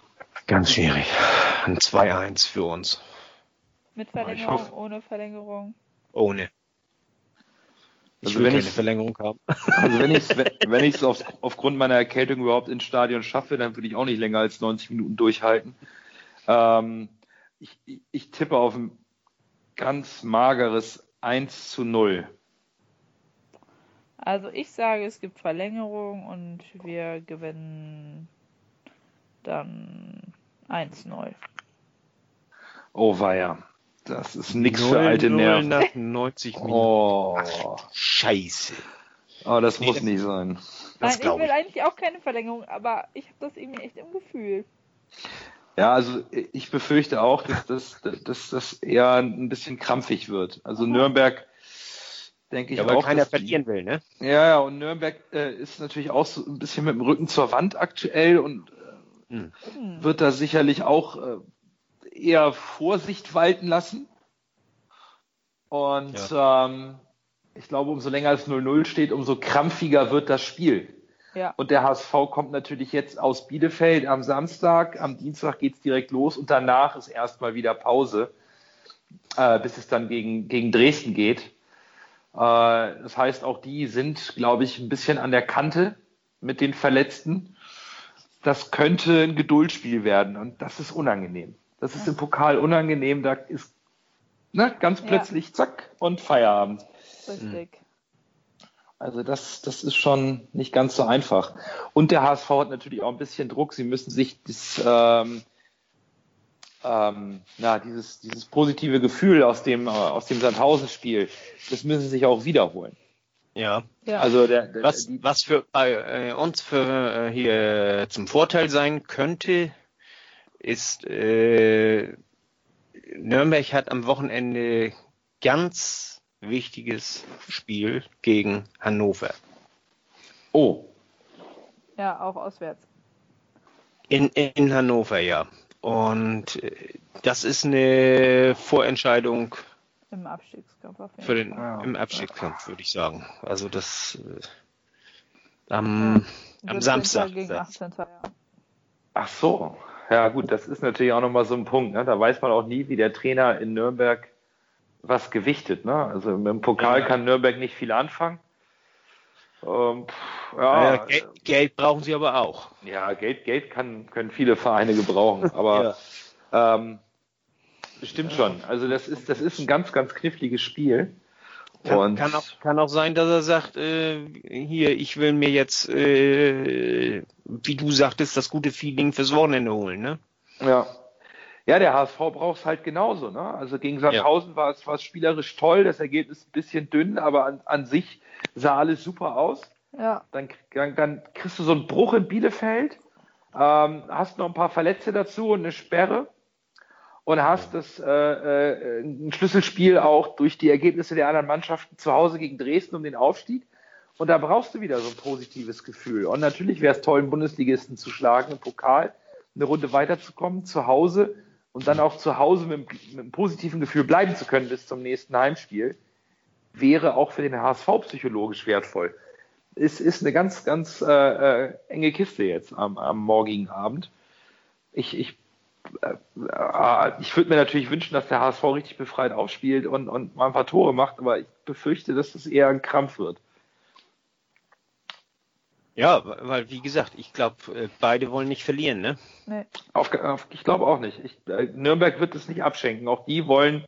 Ganz schwierig. Ein 2-1 für uns. Mit Verlängerung, ohne Verlängerung? Ohne. Ich also will keine Verlängerung haben. Also wenn ich es [laughs] wenn ich's auf, aufgrund meiner Erkältung überhaupt ins Stadion schaffe, dann würde ich auch nicht länger als 90 Minuten durchhalten. Ähm, ich, ich tippe auf ein ganz mageres 1 zu 0. Also ich sage, es gibt Verlängerung und wir gewinnen dann 1-0. Oh weia. Das ist nichts für alte Nerven. nach 90 Minuten. Oh. Ach, Scheiße. Oh, das muss nicht sein. Nein, ich will eigentlich auch keine Verlängerung, aber ich habe das irgendwie echt im Gefühl. Ja, also ich befürchte auch, dass das, dass das eher ein bisschen krampfig wird. Also Nürnberg, denke ich ja, weil auch. keiner verlieren will, ne? Ja, ja, und Nürnberg äh, ist natürlich auch so ein bisschen mit dem Rücken zur Wand aktuell und äh, Hm. Hm. wird da sicherlich auch äh, eher Vorsicht walten lassen. Und ähm, ich glaube, umso länger es 0-0 steht, umso krampfiger wird das Spiel. Ja. Und der HSV kommt natürlich jetzt aus Bielefeld am Samstag. Am Dienstag geht's direkt los und danach ist erstmal wieder Pause, äh, bis es dann gegen, gegen Dresden geht. Äh, das heißt, auch die sind, glaube ich, ein bisschen an der Kante mit den Verletzten. Das könnte ein Geduldsspiel werden und das ist unangenehm. Das ist im Pokal unangenehm. Da ist ne, ganz Ja. plötzlich zack und Feierabend. Richtig. Also das, das ist schon nicht ganz so einfach. Und der HSV hat natürlich auch ein bisschen Druck. Sie müssen sich das, ähm, ähm, na, dieses, dieses positive Gefühl aus dem, äh, aus dem Sandhausen-Spiel, das müssen sie sich auch wiederholen. Ja. Ja. Also der, der, Was, was für bei äh, uns für äh, hier zum Vorteil sein könnte, ist äh, Nürnberg hat am Wochenende ganz wichtiges Spiel gegen Hannover. oh, ja, auch auswärts. In, in Hannover, ja. Und äh, das ist eine Vorentscheidung Im Abstiegskampf auf jeden für den Fall. Ja. im Abstiegskampf, würde ich sagen. Also das äh, am, am 17. Samstag. gegen 18. Ja. ach so. Ja gut, das ist natürlich auch nochmal so ein Punkt. Ne? Da weiß man auch nie, wie der Trainer in Nürnberg was gewichtet. Ne? Also im Pokal Ja. kann Nürnberg nicht viel anfangen. Ähm, Ja, ja, Geld, Geld brauchen sie aber auch. Ja, Geld, Geld kann, können viele Vereine gebrauchen, [laughs] aber ähm, bestimmt schon. Also das ist, das ist ein ganz, ganz kniffliges Spiel. Kann, Und kann, auch, kann auch sein, dass er sagt, äh, hier, ich will mir jetzt, äh, wie du sagtest, das gute Feeling fürs Wochenende holen, ne? ja. Ja, der HSV braucht es halt genauso. Ne? Also gegen Sandhausen war, es, war es spielerisch toll, das Ergebnis ein bisschen dünn, aber an, an sich sah alles super aus. ja, Dann, dann, dann kriegst du so einen Bruch in Bielefeld, ähm, hast noch ein paar Verletzte dazu und eine Sperre und hast das äh, äh, ein Schlüsselspiel auch durch die Ergebnisse der anderen Mannschaften zu Hause gegen Dresden um den Aufstieg. Und da brauchst du wieder so ein positives Gefühl. Und natürlich wäre es toll, einen Bundesligisten zu schlagen im Pokal, eine Runde weiterzukommen, zu Hause und dann auch zu Hause mit, mit einem positiven Gefühl bleiben zu können bis zum nächsten Heimspiel. Wäre auch für den HSV psychologisch wertvoll ist, ist eine ganz, ganz äh, äh, enge Kiste jetzt am, am morgigen Abend. Ich, ich, ich würde mir natürlich wünschen, dass der HSV richtig befreit aufspielt und, und mal ein paar Tore macht, aber ich befürchte, dass das eher ein Krampf wird. Ja, weil, wie gesagt, ich glaube, beide wollen nicht verlieren, ne? nee. Auf, auf, ich glaube auch nicht. Ich, äh, Nürnberg wird es nicht abschenken. Auch die wollen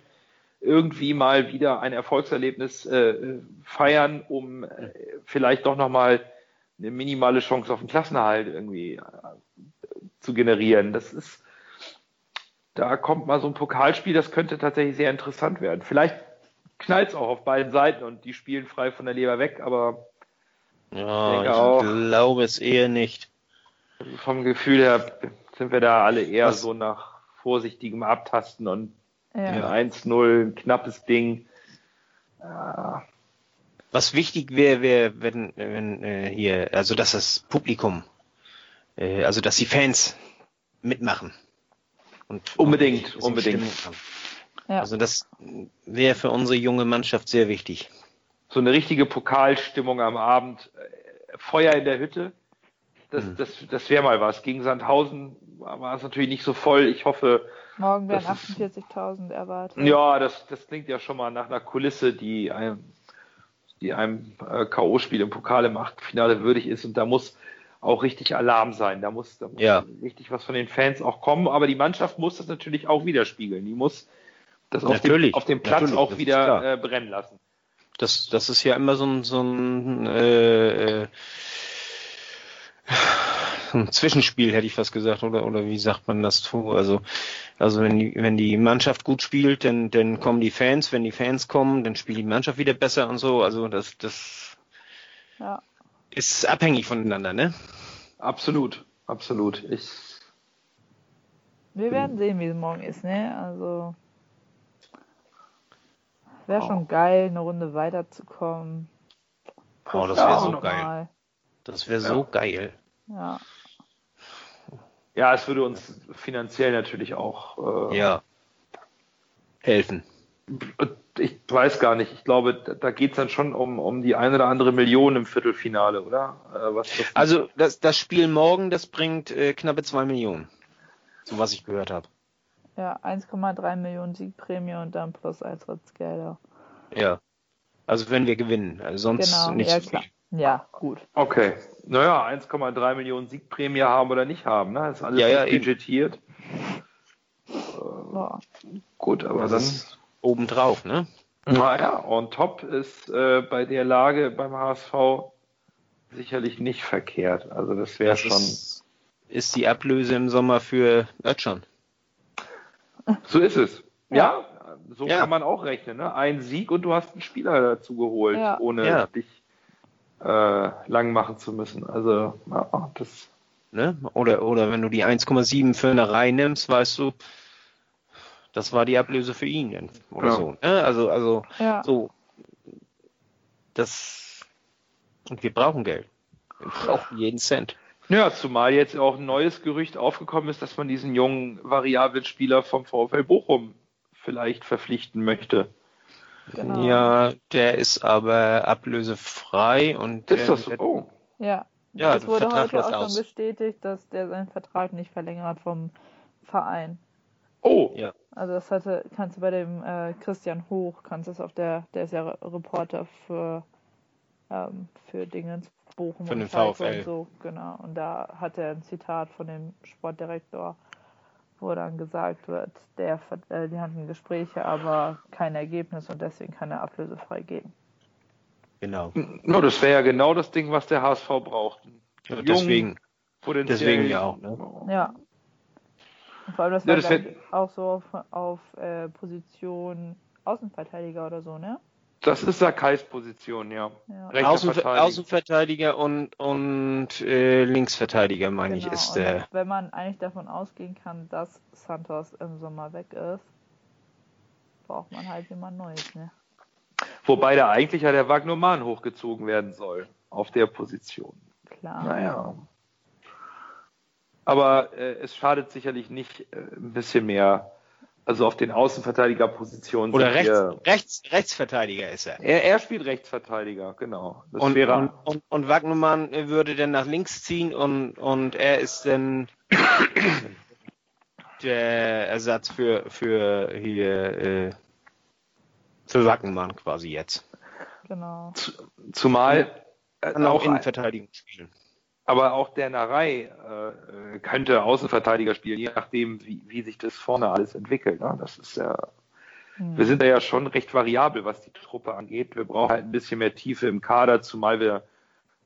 irgendwie mal wieder ein Erfolgserlebnis äh, feiern, um äh, vielleicht doch nochmal eine minimale Chance auf den Klassenerhalt irgendwie äh, zu generieren. Das ist, da kommt mal so ein Pokalspiel, das könnte tatsächlich sehr interessant werden. Vielleicht knallt es auch auf beiden Seiten und die spielen frei von der Leber weg, aber Ja, denke ich auch. glaube es eher nicht. vom Gefühl her sind wir da alle eher Was- so nach vorsichtigem Abtasten und Ja. Ja. 1-0, ein knappes Ding. Ja, Was wichtig wäre, wäre, wenn, wenn äh, hier, also dass das Publikum, äh, also dass die Fans mitmachen. Und Unbedingt, unbedingt. Stimmung haben. Ja. Also das wäre für unsere junge Mannschaft sehr wichtig. so eine richtige Pokalstimmung am Abend. Äh, Feuer in der Hütte. Das, Mhm. das, das wäre mal was. Gegen Sandhausen war es natürlich nicht so voll. Ich hoffe, Morgen werden Das ist- 48.000 erwartet. ja, das, das klingt ja schon mal nach einer Kulisse, die einem, die einem äh, K.O.-Spiel im Pokal im Achtelfinale würdig ist. Und da muss auch richtig Alarm sein. Da muss, da muss Ja. richtig was von den Fans auch kommen. Aber die Mannschaft muss das natürlich auch widerspiegeln. Die muss das auf dem, Natürlich, auf dem Platz natürlich, auch wieder äh, brennen lassen. Das, das ist ja immer so ein, so ein äh, äh, ein Zwischenspiel, hätte ich fast gesagt, oder, oder wie sagt man das so? Also, also wenn die, wenn die Mannschaft gut spielt, dann, dann kommen die Fans, wenn die Fans kommen, dann spielt die Mannschaft wieder besser und so. Also das, das ja. Ist abhängig voneinander, ne? Absolut, absolut. Ich Wir werden sehen, wie es morgen ist, ne? Also wäre schon geil, eine Runde weiterzukommen. Oh, das wäre so geil. Das wäre so geil. Ja. Ja, es würde uns finanziell natürlich auch äh, ja. helfen. Ich weiß gar nicht. Ich glaube, da geht es dann schon um, um die eine oder andere Million im Viertelfinale, oder? Äh, das also das, das Spiel morgen, das bringt äh, knappe zwei Millionen. So was ich gehört habe. Ja, 1,3 Millionen Siegprämie und dann plus Eintrittsgelder. Ja. Also wenn wir gewinnen, also sonst genau, nicht ja, so klar. Ja, gut. Okay. Naja, 1,3 Millionen Siegprämie haben oder nicht haben, ne? Das ist alles ja, ja, budgetiert. Äh, gut, aber das dann. Obendrauf, ne? Naja, on top ist äh, bei der Lage beim HSV sicherlich nicht verkehrt. Also das wäre schon. Ist, ist die Ablöse im Sommer für Ötschern. So ist es. Ja, ja so ja. kann man auch rechnen. Ne? Ein Sieg und du hast einen Spieler dazu geholt, ja. ohne dich äh, lang machen zu müssen. Also, ja, das. Ne? Oder, oder wenn du die 1,7 für eine Reihe nimmst, weißt du, das war die Ablöse für ihn oder ja. so. Ne? Also, also ja. so. Das und wir brauchen Geld. Wir brauchen jeden Cent. Ja, zumal jetzt auch ein neues Gerücht aufgekommen ist, dass man diesen jungen variablen Spieler vom VfL Bochum vielleicht verpflichten möchte. Genau. Ja, der ist aber ablösefrei und ist das so? Oh. Ja. Ja, es wurde Vertrag heute auch aus. schon bestätigt, dass der seinen Vertrag nicht verlängert vom Verein. Oh. Ja. Also das hatte, kannst du bei dem äh, Christian Hoch, kannst du es auf der, der ist ja Reporter für ähm, für Dingens Bochum für und den VfL. und so, genau. Und da hat er ein Zitat von dem Sportdirektor wo dann gesagt wird, der, äh, die hatten Gespräche, aber kein Ergebnis und deswegen kann er ablösefrei gehen. Genau. No, das wäre ja genau das Ding, was der HSV braucht. Ja, deswegen. Deswegen ja auch. Ne? Ja. Vor allem das ja, war das auch so auf, auf äh, Position Außenverteidiger oder so, ne? Das ist Sakais Position, ja. ja. Außenver Außenverteidiger und, und äh, Linksverteidiger, meine genau. ich, ist der. Und wenn man eigentlich davon ausgehen kann, dass Santos im Sommer weg ist, braucht man halt jemand Neues, ne? Wobei da eigentlich ja der Wagnoman hochgezogen werden soll, auf der Position. Klar. Naja. Aber äh, es schadet sicherlich nicht, äh, ein bisschen mehr also auf den Außenverteidigerpositionen. Oder rechts, rechts, Rechtsverteidiger ist er. er. Er spielt Rechtsverteidiger, genau. Das und, wäre und, und, und Wagnermann würde dann nach links ziehen und, und er ist dann der Ersatz für, für hier äh, für Wagnermann quasi jetzt. Genau. Zumal äh, auch, auch Innenverteidigung spielen aber auch der Narei äh, könnte Außenverteidiger spielen, je nachdem, wie, wie sich das vorne alles entwickelt. Ne? Das ist ja, mhm. wir sind da ja schon recht variabel, was die Truppe angeht. Wir brauchen halt ein bisschen mehr Tiefe im Kader, zumal wir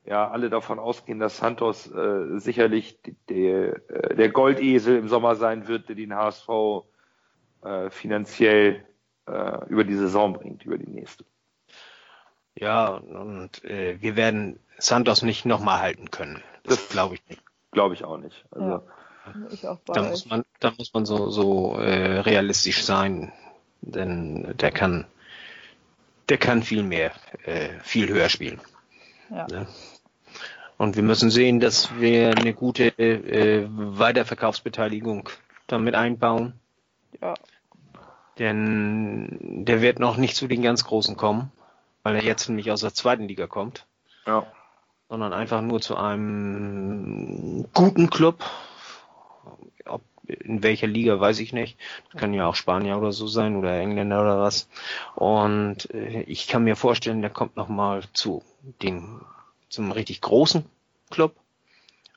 ja alle davon ausgehen, dass Santos äh, sicherlich die, die, äh, der Goldesel im Sommer sein wird, der den HSV äh, finanziell äh, über die Saison bringt, über die nächste. Ja, und äh, wir werden Santos nicht nochmal halten können. Das, das glaube ich nicht. Glaube ich auch nicht. Also, ja, ich auch da muss man, da muss man so, so äh, realistisch sein, denn der kann, der kann viel mehr, äh, viel höher spielen. Ja. Ne? Und wir müssen sehen, dass wir eine gute äh, Weiterverkaufsbeteiligung damit einbauen. Ja. Denn der wird noch nicht zu den ganz Großen kommen, weil er jetzt nämlich aus der zweiten Liga kommt. Ja sondern einfach nur zu einem guten Club. Ob, in welcher Liga weiß ich nicht. Das kann ja auch Spanier oder so sein oder Engländer oder was. Und äh, ich kann mir vorstellen, der kommt nochmal zu dem, zum richtig großen Club.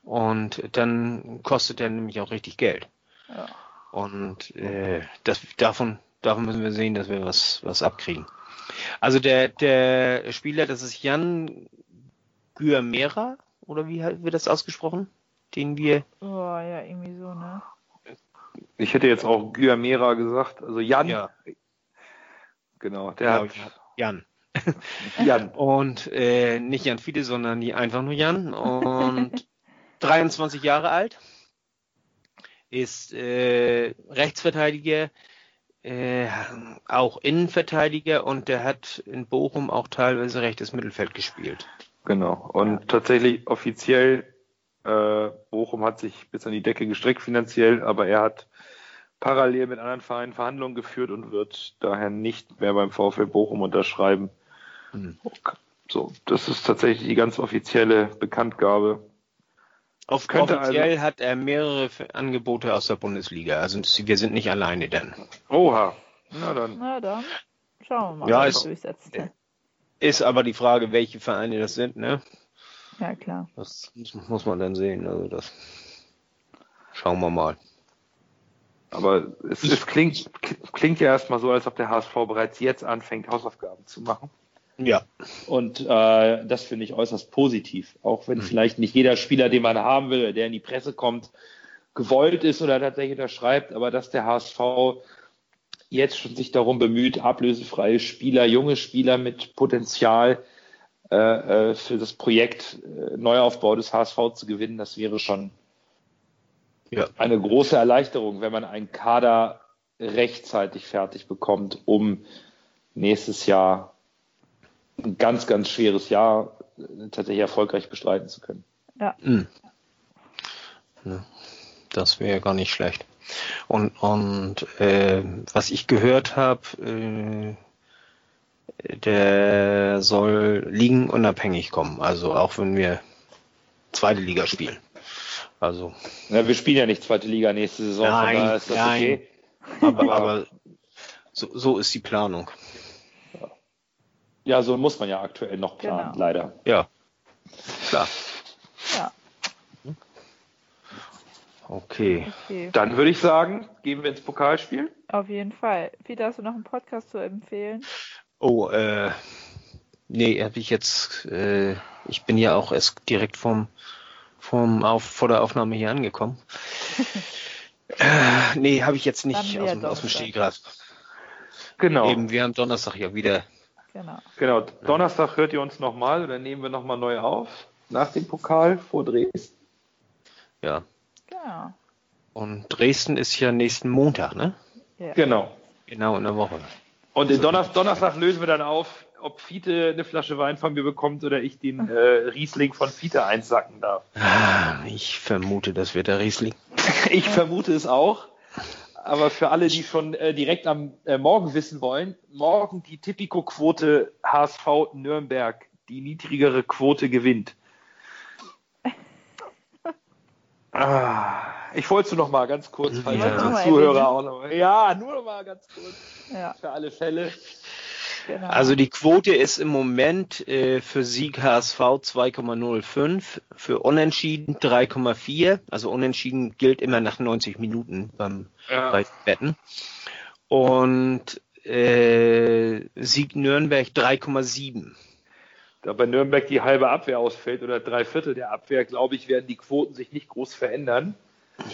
Und dann kostet der nämlich auch richtig Geld. Ja. Und äh, das, davon, davon müssen wir sehen, dass wir was, was abkriegen. Also der, der Spieler, das ist Jan Guamera, oder wie wird das ausgesprochen? den wir. Oh, ja, irgendwie so, ne? Ich hätte jetzt auch Gyamera gesagt, also Jan. Ja. Genau, der genau, hat. Jan. [laughs] Jan. Und äh, nicht Jan Fiete, sondern die, einfach nur Jan. Und [laughs] 23 Jahre alt. Ist äh, Rechtsverteidiger, äh, auch Innenverteidiger und der hat in Bochum auch teilweise rechtes Mittelfeld gespielt. Genau. Und ja. tatsächlich offiziell, äh, Bochum hat sich bis an die Decke gestreckt finanziell, aber er hat parallel mit anderen Vereinen Verhandlungen geführt und wird daher nicht mehr beim VfL Bochum unterschreiben. Hm. So, das ist tatsächlich die ganz offizielle Bekanntgabe. Auf offiziell also, hat er mehrere Angebote aus der Bundesliga. Also wir sind nicht alleine dann. Oha. Na dann. Na dann. Schauen wir mal, ja, was durchsetzt. Ist aber die Frage, welche Vereine das sind, ne? Ja, klar. Das muss man dann sehen. Also das schauen wir mal. Aber es, es klingt, klingt ja erstmal so, als ob der HSV bereits jetzt anfängt, Hausaufgaben zu machen. Ja. Und äh, das finde ich äußerst positiv. Auch wenn mhm. vielleicht nicht jeder Spieler, den man haben will, der in die Presse kommt, gewollt ist oder tatsächlich unterschreibt, aber dass der HSV jetzt schon sich darum bemüht, ablösefreie Spieler, junge Spieler mit Potenzial äh, äh für das Projekt äh, Neuaufbau des HSV zu gewinnen, das wäre schon ja. eine große Erleichterung, wenn man einen Kader rechtzeitig fertig bekommt, um nächstes Jahr ein ganz, ganz schweres Jahr äh, tatsächlich erfolgreich bestreiten zu können. Ja. Mhm. ja das wäre gar nicht schlecht. Und, und äh, was ich gehört habe, äh, der soll liegen unabhängig kommen. Also auch wenn wir zweite Liga spielen. Also. Ja, wir spielen ja nicht zweite Liga nächste Saison, nein, ist das nein. okay. Aber, aber so, so ist die Planung. Ja, so muss man ja aktuell noch planen, genau. leider. Ja, klar. Ja. Okay. okay. Dann würde ich sagen, gehen wir ins Pokalspiel. Auf jeden Fall. Peter, hast du noch einen Podcast zu empfehlen? Oh, äh, nee, habe ich jetzt, äh, ich bin ja auch erst direkt vom, vom auf, vor der Aufnahme hier angekommen. [laughs] äh, nee, habe ich jetzt nicht aus, aus dem Stegreif. Genau. Eben, wir haben Donnerstag ja wieder Genau. Genau. Donnerstag hört ihr uns nochmal oder nehmen wir nochmal neu auf nach dem Pokal vor Dresden. Ja. Genau. Und Dresden ist ja nächsten Montag, ne? Ja. Genau. Genau in der Woche. Und den Donner Donnerstag lösen wir dann auf, ob Fiete eine Flasche Wein von mir bekommt oder ich den äh, Riesling von Fiete einsacken darf. Ah, ich vermute, das wird der Riesling. [laughs] ich vermute es auch aber für alle, die schon äh, direkt am äh, Morgen wissen wollen, morgen die Tipico-Quote HSV Nürnberg. Die niedrigere Quote gewinnt. Ah, ich wollte es noch mal ganz kurz, falls ja. Zuhörer auch noch mal. Ja, nur noch mal ganz kurz. Ja. Für alle Fälle. Genau. Also die Quote ist im Moment äh, für Sieg HSV 2,05, für Unentschieden 3,4. Also Unentschieden gilt immer nach 90 Minuten beim ja. bei Wetten. Und äh, Sieg Nürnberg 3,7. Da bei Nürnberg die halbe Abwehr ausfällt oder drei Viertel der Abwehr, glaube ich, werden die Quoten sich nicht groß verändern.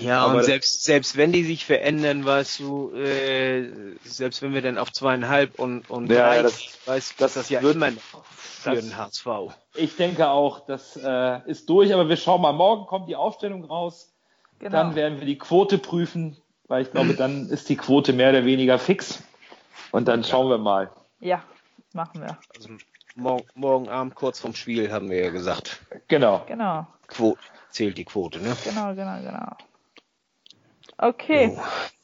Ja, aber und selbst, selbst wenn die sich verändern, weißt du, äh, selbst wenn wir dann auf zweieinhalb und, und ja, drei, das, weißt das, das ja wird man für das, den HSV. Ich denke auch, das äh, ist durch, aber wir schauen mal, morgen kommt die Aufstellung raus. Genau. Dann werden wir die Quote prüfen, weil ich glaube, dann ist die Quote mehr oder weniger fix. Und dann schauen wir mal. Ja, machen wir. Also morgen, morgen Abend kurz vorm Spiel haben wir ja gesagt. Genau. Genau. Quote, zählt die Quote, ne? Genau, genau, genau. Okay, oh.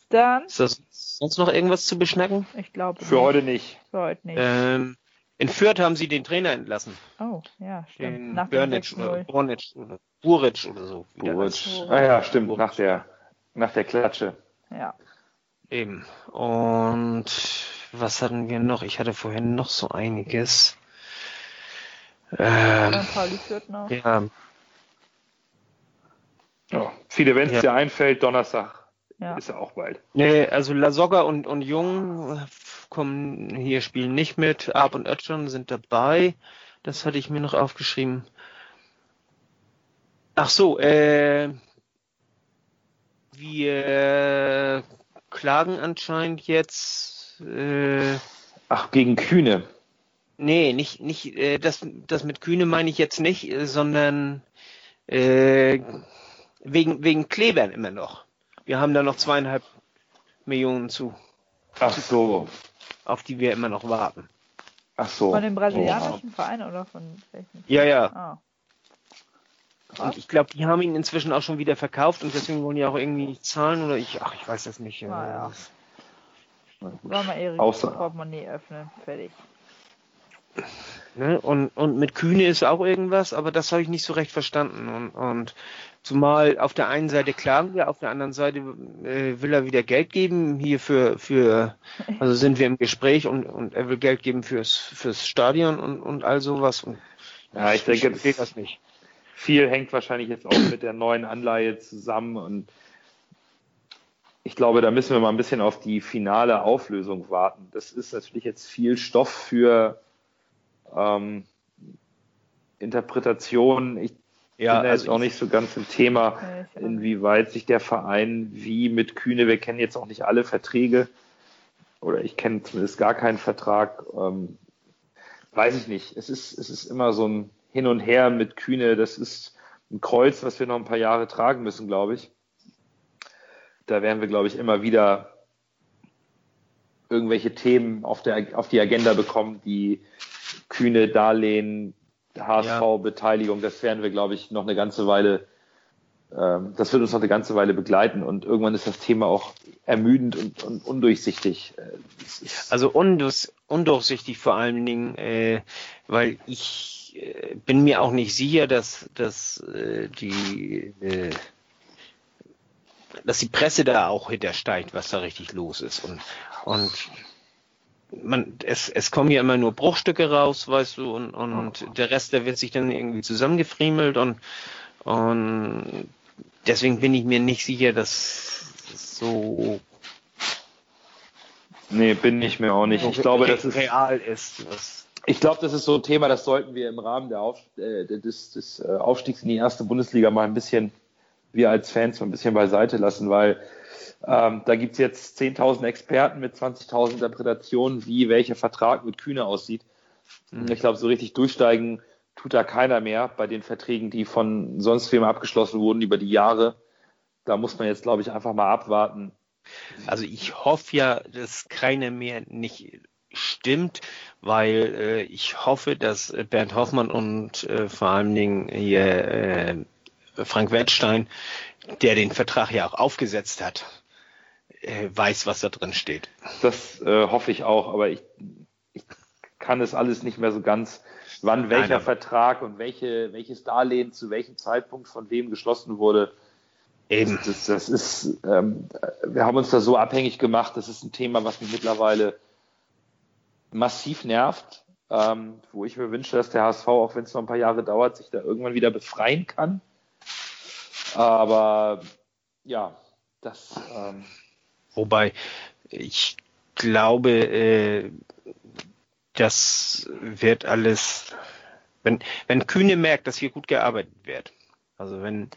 dann. Ist das sonst noch irgendwas zu beschnacken? Ich glaube. Für nicht. heute nicht. Für heute nicht. Ähm, in Fürth haben sie den Trainer entlassen. Oh, ja, stimmt. Den Nach Börnitsch oder Bornitsch oder Buric oder so. Buric. Ah ja, stimmt. Buric. Nach der, nach der Klatsche. Ja. Eben. Und was hatten wir noch? Ich hatte vorhin noch so einiges. Ähm, Pauli noch. Ja. Oh, viele, wenn es ja. dir einfällt, Donnerstag ja. Ist ja auch bald. Nee, also Lasogga und, und Jung kommen hier, spielen nicht mit. Ab und Özcan sind dabei. Das hatte ich mir noch aufgeschrieben. Ach so, äh, wir klagen anscheinend jetzt. Äh, Ach, gegen Kühne. Nee, nicht, nicht, äh, das, das mit Kühne meine ich jetzt nicht, äh, sondern äh, wegen, wegen Klebern immer noch. Wir haben da noch zweieinhalb Millionen zu. Ach so. Auf die wir immer noch warten. Ach so. Von dem brasilianischen oh. Verein oder von welchen? Ja, ja. Ah. Und ich glaube, die haben ihn inzwischen auch schon wieder verkauft und deswegen wollen die auch irgendwie nicht zahlen oder ich, ach, ich weiß das nicht. Naja. Wollen wir Erik Portemonnaie öffnen, fertig. Ne? Und, und mit Kühne ist auch irgendwas, aber das habe ich nicht so recht verstanden. Und, und zumal auf der einen Seite klagen wir, auf der anderen Seite äh, will er wieder Geld geben hier für, für also sind wir im Gespräch und, und er will Geld geben fürs, fürs Stadion und, und all sowas. Und ja, ich denke, das, das nicht. Viel hängt wahrscheinlich jetzt auch mit der neuen Anleihe zusammen und ich glaube, da müssen wir mal ein bisschen auf die finale Auflösung warten. Das ist natürlich jetzt viel Stoff für ähm, Interpretation. Ich ja, bin also jetzt auch nicht so ganz im Thema, inwieweit sich der Verein wie mit Kühne, wir kennen jetzt auch nicht alle Verträge, oder ich kenne zumindest gar keinen Vertrag, ähm, weiß ich nicht. Es ist, es ist immer so ein Hin und Her mit Kühne. Das ist ein Kreuz, was wir noch ein paar Jahre tragen müssen, glaube ich. Da werden wir, glaube ich, immer wieder irgendwelche Themen auf, der, auf die Agenda bekommen, die kühne Darlehen, HSV-Beteiligung, das werden wir, glaube ich, noch eine ganze Weile, ähm, das wird uns noch eine ganze Weile begleiten und irgendwann ist das Thema auch ermüdend und, und undurchsichtig. Äh, also undurch, undurchsichtig vor allen Dingen, äh, weil ich äh, bin mir auch nicht sicher, dass, dass äh, die äh, dass die Presse da auch hintersteigt, was da richtig los ist. Und, und man, es, es kommen ja immer nur Bruchstücke raus, weißt du, und, und oh. der Rest, der wird sich dann irgendwie zusammengefriemelt und, und deswegen bin ich mir nicht sicher, dass so Nee, bin ich mir auch nicht. Ich glaube, dass es real ist. Ich glaube, das ist so ein Thema, das sollten wir im Rahmen der Auf, äh, des, des äh, Aufstiegs in die erste Bundesliga mal ein bisschen, wir als Fans mal ein bisschen beiseite lassen, weil ähm, da gibt's jetzt 10.000 Experten mit 20.000 Interpretationen, wie welcher Vertrag mit Kühne aussieht. Mhm. Ich glaube, so richtig durchsteigen tut da keiner mehr bei den Verträgen, die von sonst wem abgeschlossen wurden über die Jahre. Da muss man jetzt, glaube ich, einfach mal abwarten. Also ich hoffe ja, dass keiner mehr nicht stimmt, weil äh, ich hoffe, dass Bernd Hoffmann und äh, vor allen Dingen hier äh, Frank Wettstein, der den Vertrag ja auch aufgesetzt hat, äh, weiß, was da drin steht. Das äh, hoffe ich auch, aber ich, ich kann es alles nicht mehr so ganz, wann welcher Nein, Vertrag und welche, welches Darlehen zu welchem Zeitpunkt von wem geschlossen wurde. Eben. Das, das ist, ähm, wir haben uns da so abhängig gemacht. Das ist ein Thema, was mich mittlerweile massiv nervt, ähm, wo ich mir wünsche, dass der HSV, auch wenn es noch ein paar Jahre dauert, sich da irgendwann wieder befreien kann. Aber ja, das ähm, Wobei ich glaube, äh, das wird alles, wenn, wenn Kühne merkt, dass hier gut gearbeitet wird, also wenn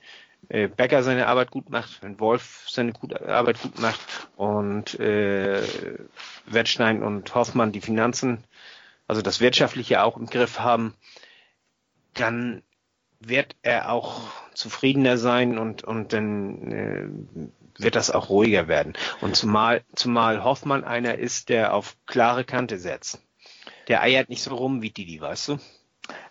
äh, Becker seine Arbeit gut macht, wenn Wolf seine gut, Arbeit gut macht und äh, Wettstein und Hoffmann die Finanzen, also das Wirtschaftliche auch im Griff haben, dann wird er auch zufriedener sein und, und dann äh, wird das auch ruhiger werden. Und zumal, zumal Hoffmann einer ist, der auf klare Kante setzt. Der eiert nicht so rum wie Didi, weißt du?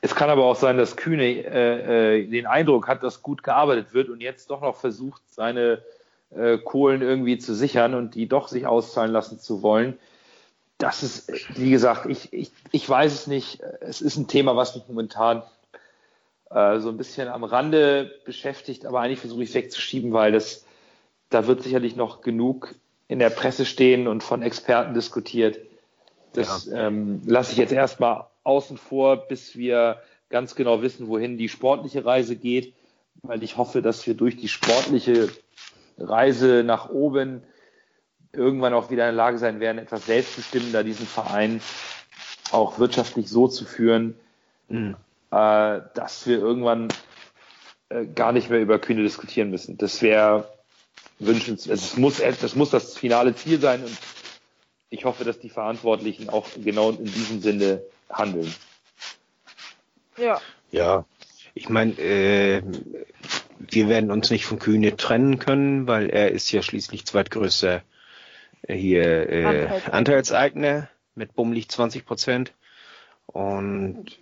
Es kann aber auch sein, dass Kühne äh, äh, den Eindruck hat, dass gut gearbeitet wird und jetzt doch noch versucht, seine äh, Kohlen irgendwie zu sichern und die doch sich auszahlen lassen zu wollen. Das ist, wie gesagt, ich, ich, ich weiß es nicht. Es ist ein Thema, was mich momentan äh, so ein bisschen am Rande beschäftigt, aber eigentlich versuche ich es wegzuschieben, weil das da wird sicherlich noch genug in der Presse stehen und von Experten diskutiert. Das ja. ähm, lasse ich jetzt erstmal außen vor, bis wir ganz genau wissen, wohin die sportliche Reise geht, weil ich hoffe, dass wir durch die sportliche Reise nach oben irgendwann auch wieder in der Lage sein werden, etwas selbstbestimmender diesen Verein auch wirtschaftlich so zu führen, mhm. Äh, dass wir irgendwann äh, gar nicht mehr über Kühne diskutieren müssen. Das wäre wünschenswert. Es muss, das muss das finale Ziel sein und ich hoffe, dass die Verantwortlichen auch genau in diesem Sinne handeln. Ja. Ja, ich meine, äh, wir werden uns nicht von Kühne trennen können, weil er ist ja schließlich zweitgrößter äh, hier äh, Anteilseigner mit bummelig 20 Prozent. Und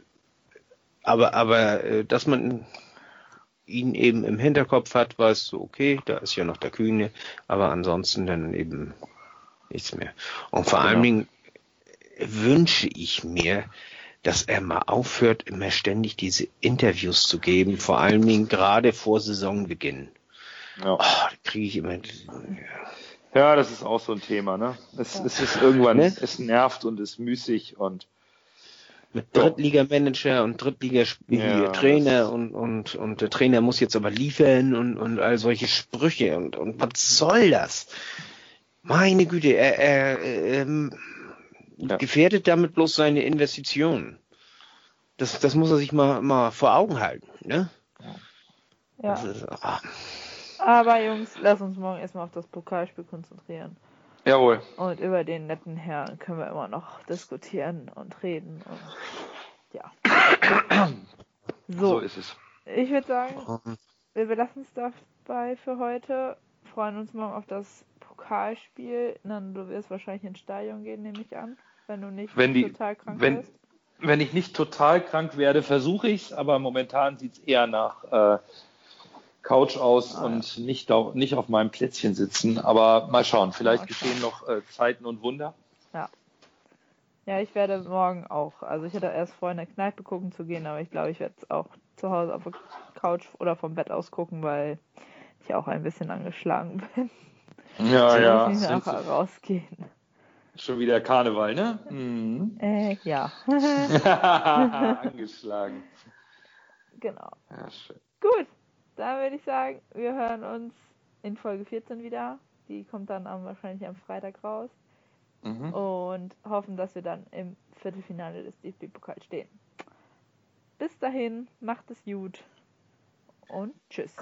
aber aber äh, dass man ihn eben im Hinterkopf hat, weißt du, okay, da ist ja noch der Kühne, aber ansonsten dann eben nichts mehr. Und vor genau. allen Dingen wünsche ich mir, dass er mal aufhört, immer ständig diese Interviews zu geben, vor allen Dingen gerade vor Saisonbeginn. Ja. Oh, kriege ich immer. Ja. das ist auch so ein Thema, ne? Es, ja. es ist irgendwann, ne? es nervt und ist müßig und mit Drittligamanager und Drittliga-Trainer ja, und, und, und der Trainer muss jetzt aber liefern und, und all solche Sprüche und, und was soll das? Meine Güte, er, er ähm, ja. gefährdet damit bloß seine Investitionen. Das, das muss er sich mal, mal vor Augen halten, ne? Ja. Ist, ah. Aber Jungs, lass uns morgen erstmal auf das Pokalspiel konzentrieren. Jawohl. Und über den netten Herrn können wir immer noch diskutieren und reden. Und ja. [coughs] So, so ist es. Ich würde sagen, wir belassen es dabei für heute. Freuen uns morgen auf das Pokalspiel. Dann du wirst wahrscheinlich ins Stadion gehen, nehme ich an, wenn du nicht wenn die, total krank wenn, bist. Wenn ich nicht total krank werde, versuche ich es, aber momentan sieht es eher nach äh, Couch aus ah, und ja. nicht, auf, nicht auf meinem Plätzchen sitzen. Aber mal schauen, vielleicht geschehen noch äh, Zeiten und Wunder. Ja. Ja, ich werde morgen auch. Also ich hatte erst vor, in der Kneipe gucken zu gehen, aber ich glaube, ich werde es auch zu Hause auf der Couch oder vom Bett aus gucken, weil ich auch ein bisschen angeschlagen [laughs] bin. Ja, so ja. Ich nachher rausgehen. Schon wieder Karneval, ne? Mhm. Äh, ja. [laughs] [laughs] Angeschlagen. Genau. Ja, schön. Gut, dann würde ich sagen, wir hören uns in Folge 14 wieder. Die kommt dann am, wahrscheinlich am Freitag raus. Mhm. Und hoffen, dass wir dann im Viertelfinale des DFB-Pokals stehen. Bis dahin, macht es gut und tschüss.